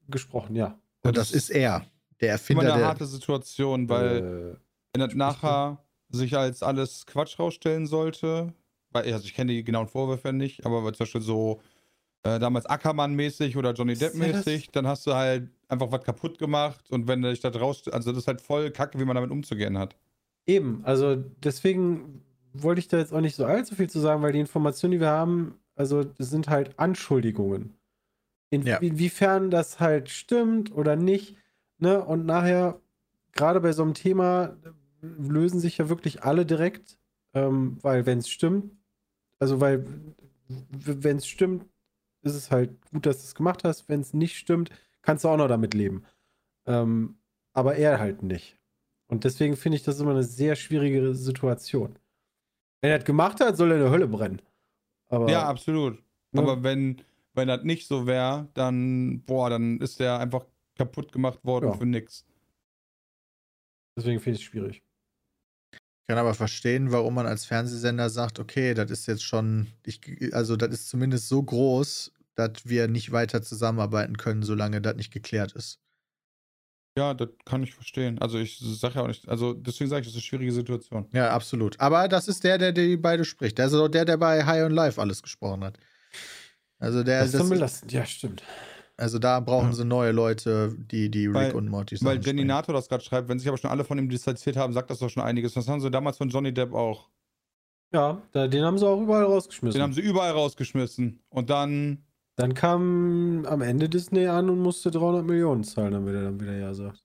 gesprochen, ja. Und das ist er, der Immer Erfinder eine der. harte Situation, weil äh, wenn das nachher sich als alles Quatsch rausstellen sollte, weil, also ich kenne die genauen Vorwürfe nicht, aber zum Beispiel so äh, damals Ackermann-mäßig oder Johnny Depp-mäßig, dann hast du halt einfach was kaputt gemacht und wenn dich da raus, also das ist halt voll kacke, wie man damit umzugehen hat. Eben, also deswegen wollte ich da jetzt auch nicht so allzu viel zu sagen, weil die Informationen, die wir haben, also das sind halt Anschuldigungen. In, Ja. Inwiefern das halt stimmt oder nicht, ne? Und nachher, gerade bei so einem Thema, lösen sich ja wirklich alle direkt, ähm, weil wenn es stimmt, also weil wenn es stimmt, ist es halt gut, dass du es gemacht hast. Wenn es nicht stimmt, kannst du auch noch damit leben. Ähm, aber er halt nicht. Und deswegen finde ich das immer eine sehr schwierige Situation. Wenn er das gemacht hat, soll er in der Hölle brennen. Aber ja, absolut. ne? Aber wenn, wenn das nicht so wäre, dann, boah, dann ist der einfach kaputt gemacht worden Ja. für nix. deswegen finde ich es schwierig. Ich kann aber verstehen, warum man als Fernsehsender sagt, okay, das ist jetzt schon, ich, also das ist zumindest so groß, dass wir nicht weiter zusammenarbeiten können, solange das nicht geklärt ist. Ja, das kann ich verstehen. Also ich sage ja auch nicht, also deswegen sage ich, das ist eine schwierige Situation. Ja, absolut. Aber das ist der, der die beide spricht. Das ist auch der, der bei High on Life alles gesprochen hat. Also der, Das ist das, dann belastend. Ja, stimmt. also da brauchen Ja. sie neue Leute, die die Rick Weil- und Morty Weil Sachen Jenny. Nato das gerade schreibt, wenn sich aber schon alle von ihm distanziert haben, sagt das doch schon einiges. Das haben sie damals von Johnny Depp auch. Ja, den haben sie auch überall rausgeschmissen. Den haben sie überall rausgeschmissen. Und dann, dann kam am Ende Disney an und musste 300 Millionen zahlen, damit er dann wieder Ja sagt.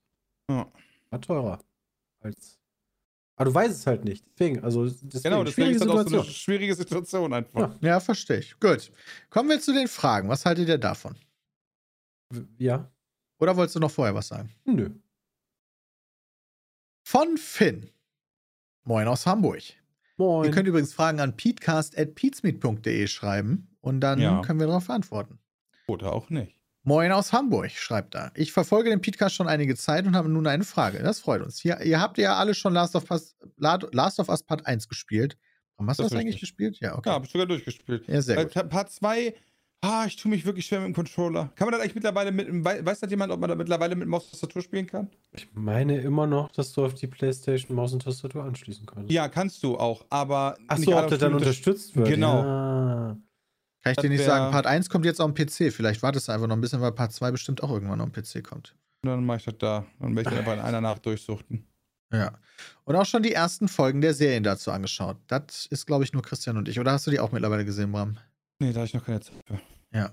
ja. War teurer. Als. Aber du weißt es halt nicht. Deswegen, also deswegen, genau, deswegen schwierige ist das auch so eine Situation. schwierige Situation einfach. Ja. Ja, verstehe ich. Gut. Kommen wir zu den Fragen. Was haltet ihr davon? Ja. Oder wolltest du noch vorher was sagen? Nö. Von Finn. Moin aus Hamburg. Moin. Ihr könnt übrigens Fragen an peatcast.peatsmeet.de schreiben und dann Ja. können wir darauf antworten. Oder auch nicht. Moin aus Hamburg, schreibt er. Ich verfolge den Podcast schon einige Zeit und habe nun eine Frage. Das freut uns. Hier, ihr habt ja alle schon Last of, Us, Last of Us Part 1 gespielt. Warum hast du Das eigentlich gespielt? Ja, okay. Ja, habe ich sogar durchgespielt. Ja, sehr gut. Pa- Part 2, ah, ich tue mich wirklich schwer mit dem Controller. Kann man das eigentlich mittlerweile mit, wei- weiß das jemand, ob man da mittlerweile mit Maustastatur spielen kann? Ich meine immer noch, dass du auf die PlayStation Maus und Tastatur anschließen kannst. Ja, kannst du auch, aber nicht Achso, ob das dann unterstützt wird. Genau. Ja. Kann ich das dir nicht sagen. Part 1 kommt jetzt auf dem PC. Vielleicht wartest du einfach noch ein bisschen, weil Part 2 bestimmt auch irgendwann auf dem PC kommt. Dann mache ich das da. Dann werde ich einfach in einer Nacht durchsuchten. Ja. Und auch schon die ersten Folgen der Serien dazu angeschaut. Das ist, glaube ich, nur Christian und ich. Oder hast du die auch mittlerweile gesehen, Bram? Nee, da habe ich noch keine Zeit für. Ja.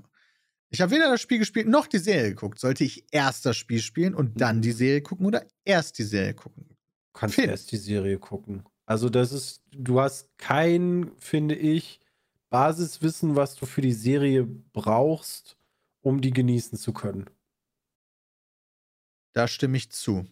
Ich habe weder das Spiel gespielt noch die Serie geguckt. Sollte ich erst das Spiel spielen und dann die Serie gucken oder erst die Serie gucken? Du kannst Finn. erst die Serie gucken. Also das ist, du hast kein, finde ich, Basiswissen, was du für die Serie brauchst, um die genießen zu können. Da stimme ich zu.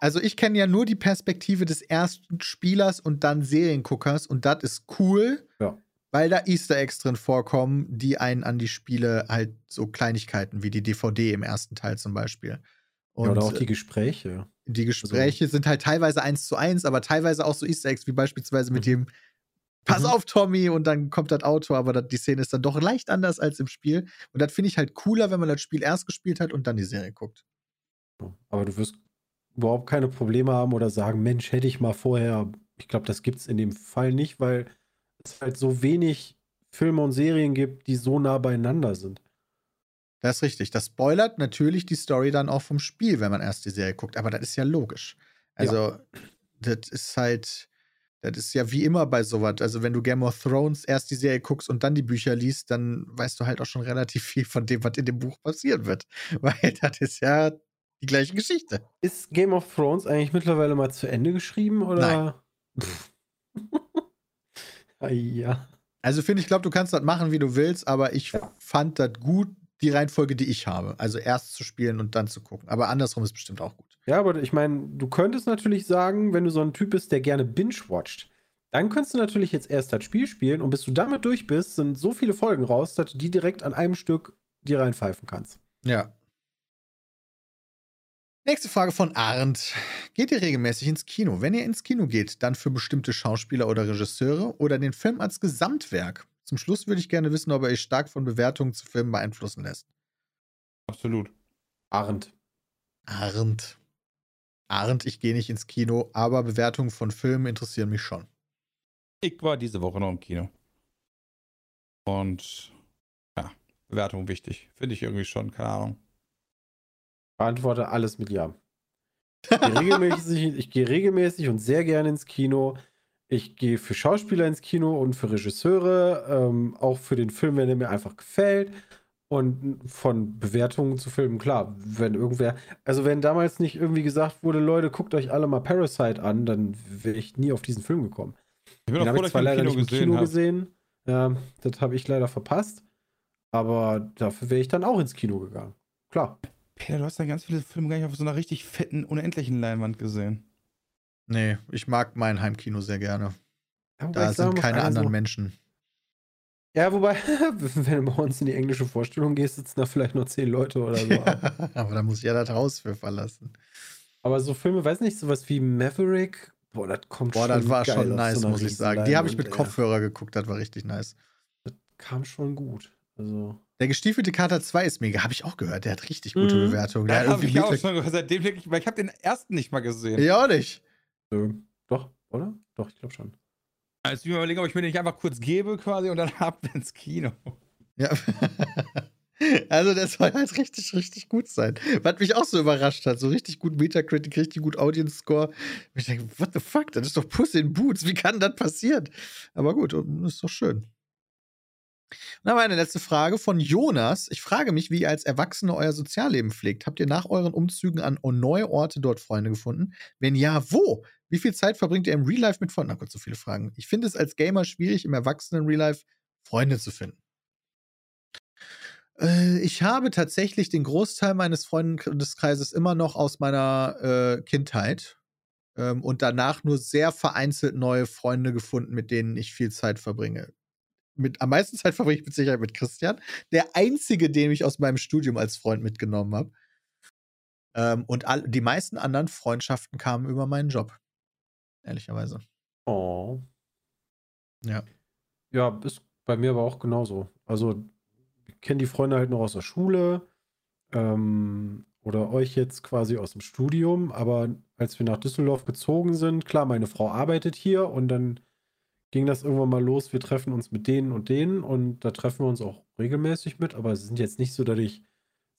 Also ich kenne ja nur die Perspektive des ersten Spielers und dann Serienguckers und das ist cool, Ja. weil da Easter Eggs drin vorkommen, die einen an die Spiele halt so Kleinigkeiten wie die DVD im ersten Teil zum Beispiel. Und ja, oder auch äh, die Gespräche. die Gespräche sind halt teilweise eins zu eins, aber teilweise auch so Easter Eggs, wie beispielsweise mit Mhm. dem Pass Mhm. auf, Tommy, und dann kommt das Auto, aber das, die Szene ist dann doch leicht anders als im Spiel. Und das finde ich halt cooler, wenn man das Spiel erst gespielt hat und dann die Serie guckt. Aber du wirst überhaupt keine Probleme haben oder sagen, Mensch, hätte ich mal vorher. Ich glaube, das gibt es in dem Fall nicht, weil es halt so wenig Filme und Serien gibt, die so nah beieinander sind. Das ist richtig. Das spoilert natürlich die Story dann auch vom Spiel, wenn man erst die Serie guckt. Aber das ist ja logisch. Also, das ist halt, das ist ja wie immer bei sowas. Also, wenn du Game of Thrones erst die Serie guckst und dann die Bücher liest, dann weißt du halt auch schon relativ viel von dem, was in dem Buch passieren wird. Weil das ist ja die gleiche Geschichte. Ist Game of Thrones eigentlich mittlerweile mal zu Ende geschrieben oder? Ah, ja. Also, finde ich, glaube, du kannst das machen, wie du willst, aber ich fand das gut, die Reihenfolge, die ich habe. Also, erst zu spielen und dann zu gucken. Aber andersrum ist bestimmt auch gut. Ja, aber ich meine, du könntest natürlich sagen, wenn du so ein Typ bist, der gerne binge-watcht, dann könntest du natürlich jetzt erst das Spiel spielen und bis du damit durch bist, sind so viele Folgen raus, dass du die direkt an einem Stück dir reinpfeifen kannst. Ja. Nächste Frage von Arndt. Geht ihr regelmäßig ins Kino? Wenn ihr ins Kino geht, dann für bestimmte Schauspieler oder Regisseure oder den Film als Gesamtwerk? Zum Schluss würde ich gerne wissen, ob er euch stark von Bewertungen zu Filmen beeinflussen lässt. Absolut. Arndt. Arndt. Arndt, ich gehe nicht ins Kino, aber Bewertungen von Filmen interessieren mich schon. Ich war diese Woche noch im Kino. Und ja, Bewertung wichtig. Finde ich irgendwie schon, keine Ahnung. Beantworte alles mit Ja. Ich gehe regelmäßig, ich gehe regelmäßig und sehr gerne ins Kino. Ich gehe für Schauspieler ins Kino und für Regisseure, ähm, auch für den Film, wenn er mir einfach gefällt. Und von Bewertungen zu Filmen, klar, wenn irgendwer, also wenn damals nicht irgendwie gesagt wurde, Leute, guckt euch alle mal Parasite an, dann wäre ich nie auf diesen Film gekommen. Ich bin Den auch habe froh, ich dass ich leider Kino nicht im gesehen Kino habe. gesehen. Ja, das habe ich leider verpasst. Aber dafür wäre ich dann auch ins Kino gegangen. Klar. Peter, du hast dann ganz viele Filme gar nicht auf so einer richtig fetten, unendlichen Leinwand gesehen. Nee, ich mag mein Heimkino sehr gerne. Ja, Da sagen sind keine einer anderen so- Menschen. Ja, wobei, wenn du bei uns in die englische Vorstellung gehst, sitzen da vielleicht noch zehn Leute oder so. aber da muss ich ja das Haus für verlassen. Aber so Filme, weiß nicht, sowas wie Maverick, Boah, das kommt Boah, das war geil schon nice, so muss ich sagen. Die habe ich mit. Kopfhörer geguckt, das war richtig nice. Kam schon gut. Also. Der gestiefelte Kater 2 ist mega, habe ich auch gehört. Der hat richtig gute Mhm. Bewertungen. Der Ja, habe ich auch schon gehört. Seitdem denke ich, weil ich habe den ersten nicht mal gesehen. Ja, auch nicht. Äh, doch, oder? Doch, ich glaube schon. Also ich mir überlegen, ob ich mir den nicht einfach kurz gebe quasi und dann ab ins Kino. Ja. Also, der soll halt richtig, richtig gut sein. Was mich auch so überrascht hat. So richtig gut Metacritic, richtig gut Audience Score. Ich denke, what the fuck? Das ist doch Puss in Boots. Wie kann das passieren? Aber gut, ist doch schön. Dann meine letzte Frage von Jonas. Ich frage mich, wie ihr als Erwachsene euer Sozialleben pflegt. Habt ihr nach euren Umzügen an neue Orte dort Freunde gefunden? Wenn ja, wo? Wie viel Zeit verbringt ihr im Real Life mit Freunden? Na Gott, so viele Fragen. Ich finde es als Gamer schwierig, im Erwachsenen Real Life Freunde zu finden. Äh, Ich habe tatsächlich den Großteil meines Freundeskreises immer noch aus meiner äh, Kindheit ähm, und danach nur sehr vereinzelt neue Freunde gefunden, mit denen ich viel Zeit verbringe. Mit, am meisten Zeit verbringe ich mit Sicherheit mit Christian, der einzige, den ich aus meinem Studium als Freund mitgenommen habe. Ähm, und all, die meisten anderen Freundschaften kamen über meinen Job. Ehrlicherweise. Oh. Ja. Ja, ist bei mir aber auch genauso. Also, ich kenne die Freunde halt noch aus der Schule ähm, oder euch jetzt quasi aus dem Studium. Aber als wir nach Düsseldorf gezogen sind, klar, meine Frau arbeitet hier und dann ging das irgendwann mal los. Wir treffen uns mit denen und denen und da treffen wir uns auch regelmäßig mit. Aber es sind jetzt nicht so, dass ich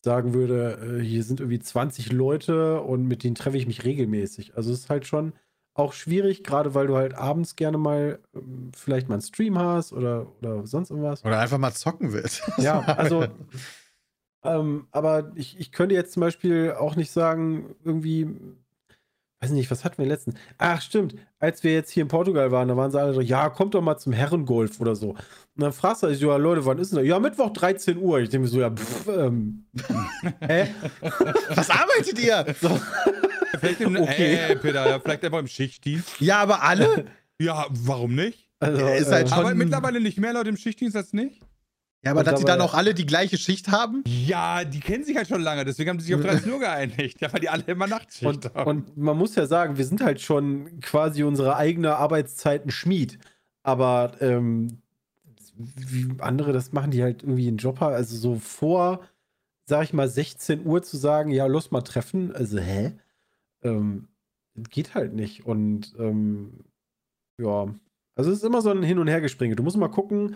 sagen würde, äh, hier sind irgendwie 20 Leute und mit denen treffe ich mich regelmäßig. Also, es ist halt schon auch schwierig, gerade weil du halt abends gerne mal ähm, vielleicht mal einen Stream hast oder, oder sonst irgendwas. Oder einfach mal zocken willst. Ja, also, ähm, aber ich, ich könnte jetzt zum Beispiel auch nicht sagen, irgendwie, weiß nicht, was hatten wir letzten? Ach, stimmt, als wir jetzt hier in Portugal waren, da waren sie alle so, ja, kommt doch mal zum Herrengolf oder so. Und dann fragst du, ja, Leute, wann ist denn das? Ja, Mittwoch 13 Uhr. Ich denke mir so, ja, pff, ähm, hä? Was arbeitet ihr? So, Vielleicht im, Okay. äh, Peter, ja, vielleicht einfach im Schichtdienst. Ja, aber alle? Ja, warum nicht? also, Ist halt äh, schon- Aber mittlerweile nicht mehr Leute im Schichtdienst als nicht? Ja, aber Und dass die dann dabei- auch alle die gleiche Schicht haben? Ja, die kennen sich halt schon lange, deswegen haben sie sich auf 13 Uhr geeinigt. Ja, weil die alle immer Nachtschicht Und, haben. und man muss ja sagen, wir sind halt schon quasi unsere eigene Arbeitszeiten Schmied. Aber ähm, wie andere, das machen die halt irgendwie einen Job haben. Also so vor, sag ich mal, 16 Uhr zu sagen, ja, los mal treffen. Also, hä? Ähm, geht halt nicht. Und ähm, ja, also es ist immer so ein Hin- und Hergespringe. Du musst mal gucken,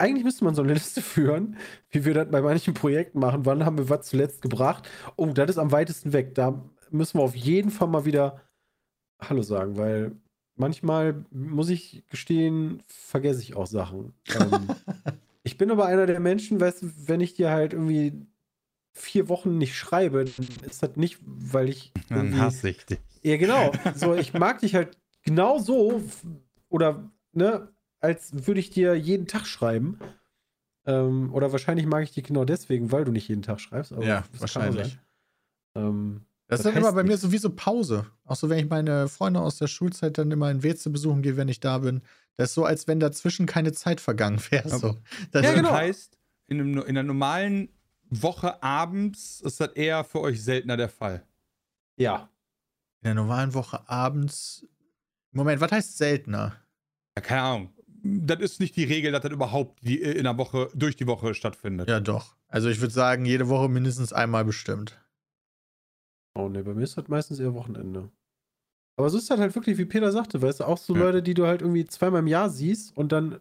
eigentlich müsste man so eine Liste führen, wie wir das bei manchen Projekten machen. Wann haben wir was zuletzt gebracht? Oh, das ist am weitesten weg. Da müssen wir auf jeden Fall mal wieder Hallo sagen, weil manchmal, muss ich gestehen, vergesse ich auch Sachen. Ähm, ich bin aber einer der Menschen, weißt du, wenn ich dir halt irgendwie vier Wochen nicht schreibe, dann ist das nicht, weil ich. Dann hasse ich dich. ja, genau. So, ich mag dich halt genau so oder ne, als würde ich dir jeden Tag schreiben. Ähm, oder wahrscheinlich mag ich dich genau deswegen, weil du nicht jeden Tag schreibst. aber Ja, wahrscheinlich. Ähm, Das, Das ist dann immer bei mir nichts. sowieso Pause. Auch so, wenn ich meine Freunde aus der Schulzeit dann immer in WC besuchen gehe, wenn ich da bin. Das ist so, als wenn dazwischen keine Zeit vergangen wäre. So. Das Ja, genau. heißt, in, einem, in einer normalen Woche abends ist das eher für euch seltener der Fall. ja. In der normalen Woche abends. Moment, was heißt seltener? Ja, keine Ahnung. Das ist nicht die Regel, dass das überhaupt die, in der Woche, durch die Woche stattfindet. Ja, doch. Also ich würde sagen, jede Woche mindestens einmal bestimmt. Oh ne, bei mir ist das meistens eher Wochenende. Aber so ist das halt wirklich, wie Peter sagte, weißt du, auch so Ja. Leute, die du halt irgendwie zweimal im Jahr siehst und dann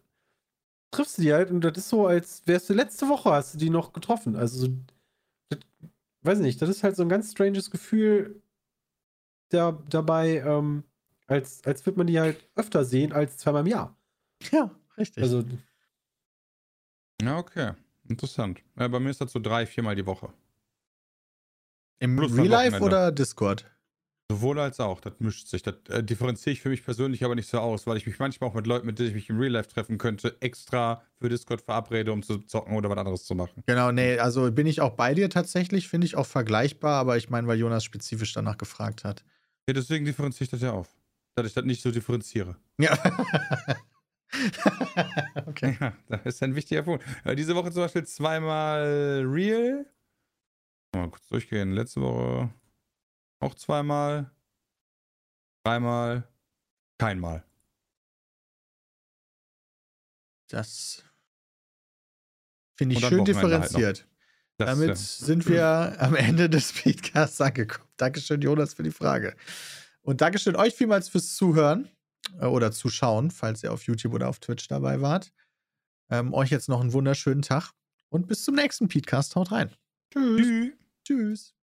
triffst du die halt und das ist so, als wärst du letzte Woche hast du die noch getroffen. Also so, das, weiß nicht, das ist halt so ein ganz stranges Gefühl da, dabei, ähm, als, als würde man die halt öfter sehen als zweimal im Jahr. Ja, richtig. Also, Ja, okay. Interessant. Ja, bei mir ist das so drei, viermal die Woche. Im plus Real Life oder Discord? Sowohl als auch. Das mischt sich. Das äh, differenziere ich für mich persönlich aber nicht so aus, weil ich mich manchmal auch mit Leuten, mit denen ich mich im Real Life treffen könnte, extra für Discord verabrede, um zu zocken oder was anderes zu machen. Genau, nee, also bin ich auch bei dir tatsächlich, finde ich auch vergleichbar, aber ich meine, weil Jonas spezifisch danach gefragt hat. Ja, deswegen differenziere ich das ja auf. Dass ich das nicht so differenziere. Ja. okay. Ja, das ist ein wichtiger Punkt. Äh, diese Woche zum Beispiel zweimal Real. Mal kurz durchgehen. Letzte Woche auch zweimal. Dreimal. Kein Mal. Das finde ich schön halt differenziert. Das, Damit äh, sind wir am Ende des Speedcasts angekommen. Dankeschön, Jonas, für die Frage. Und Dankeschön euch vielmals fürs Zuhören äh, oder Zuschauen, falls ihr auf YouTube oder auf Twitch dabei wart. Ähm, euch jetzt noch einen wunderschönen Tag und bis zum nächsten Podcast. Haut rein. Tschüss. Tschüss. Tschüss.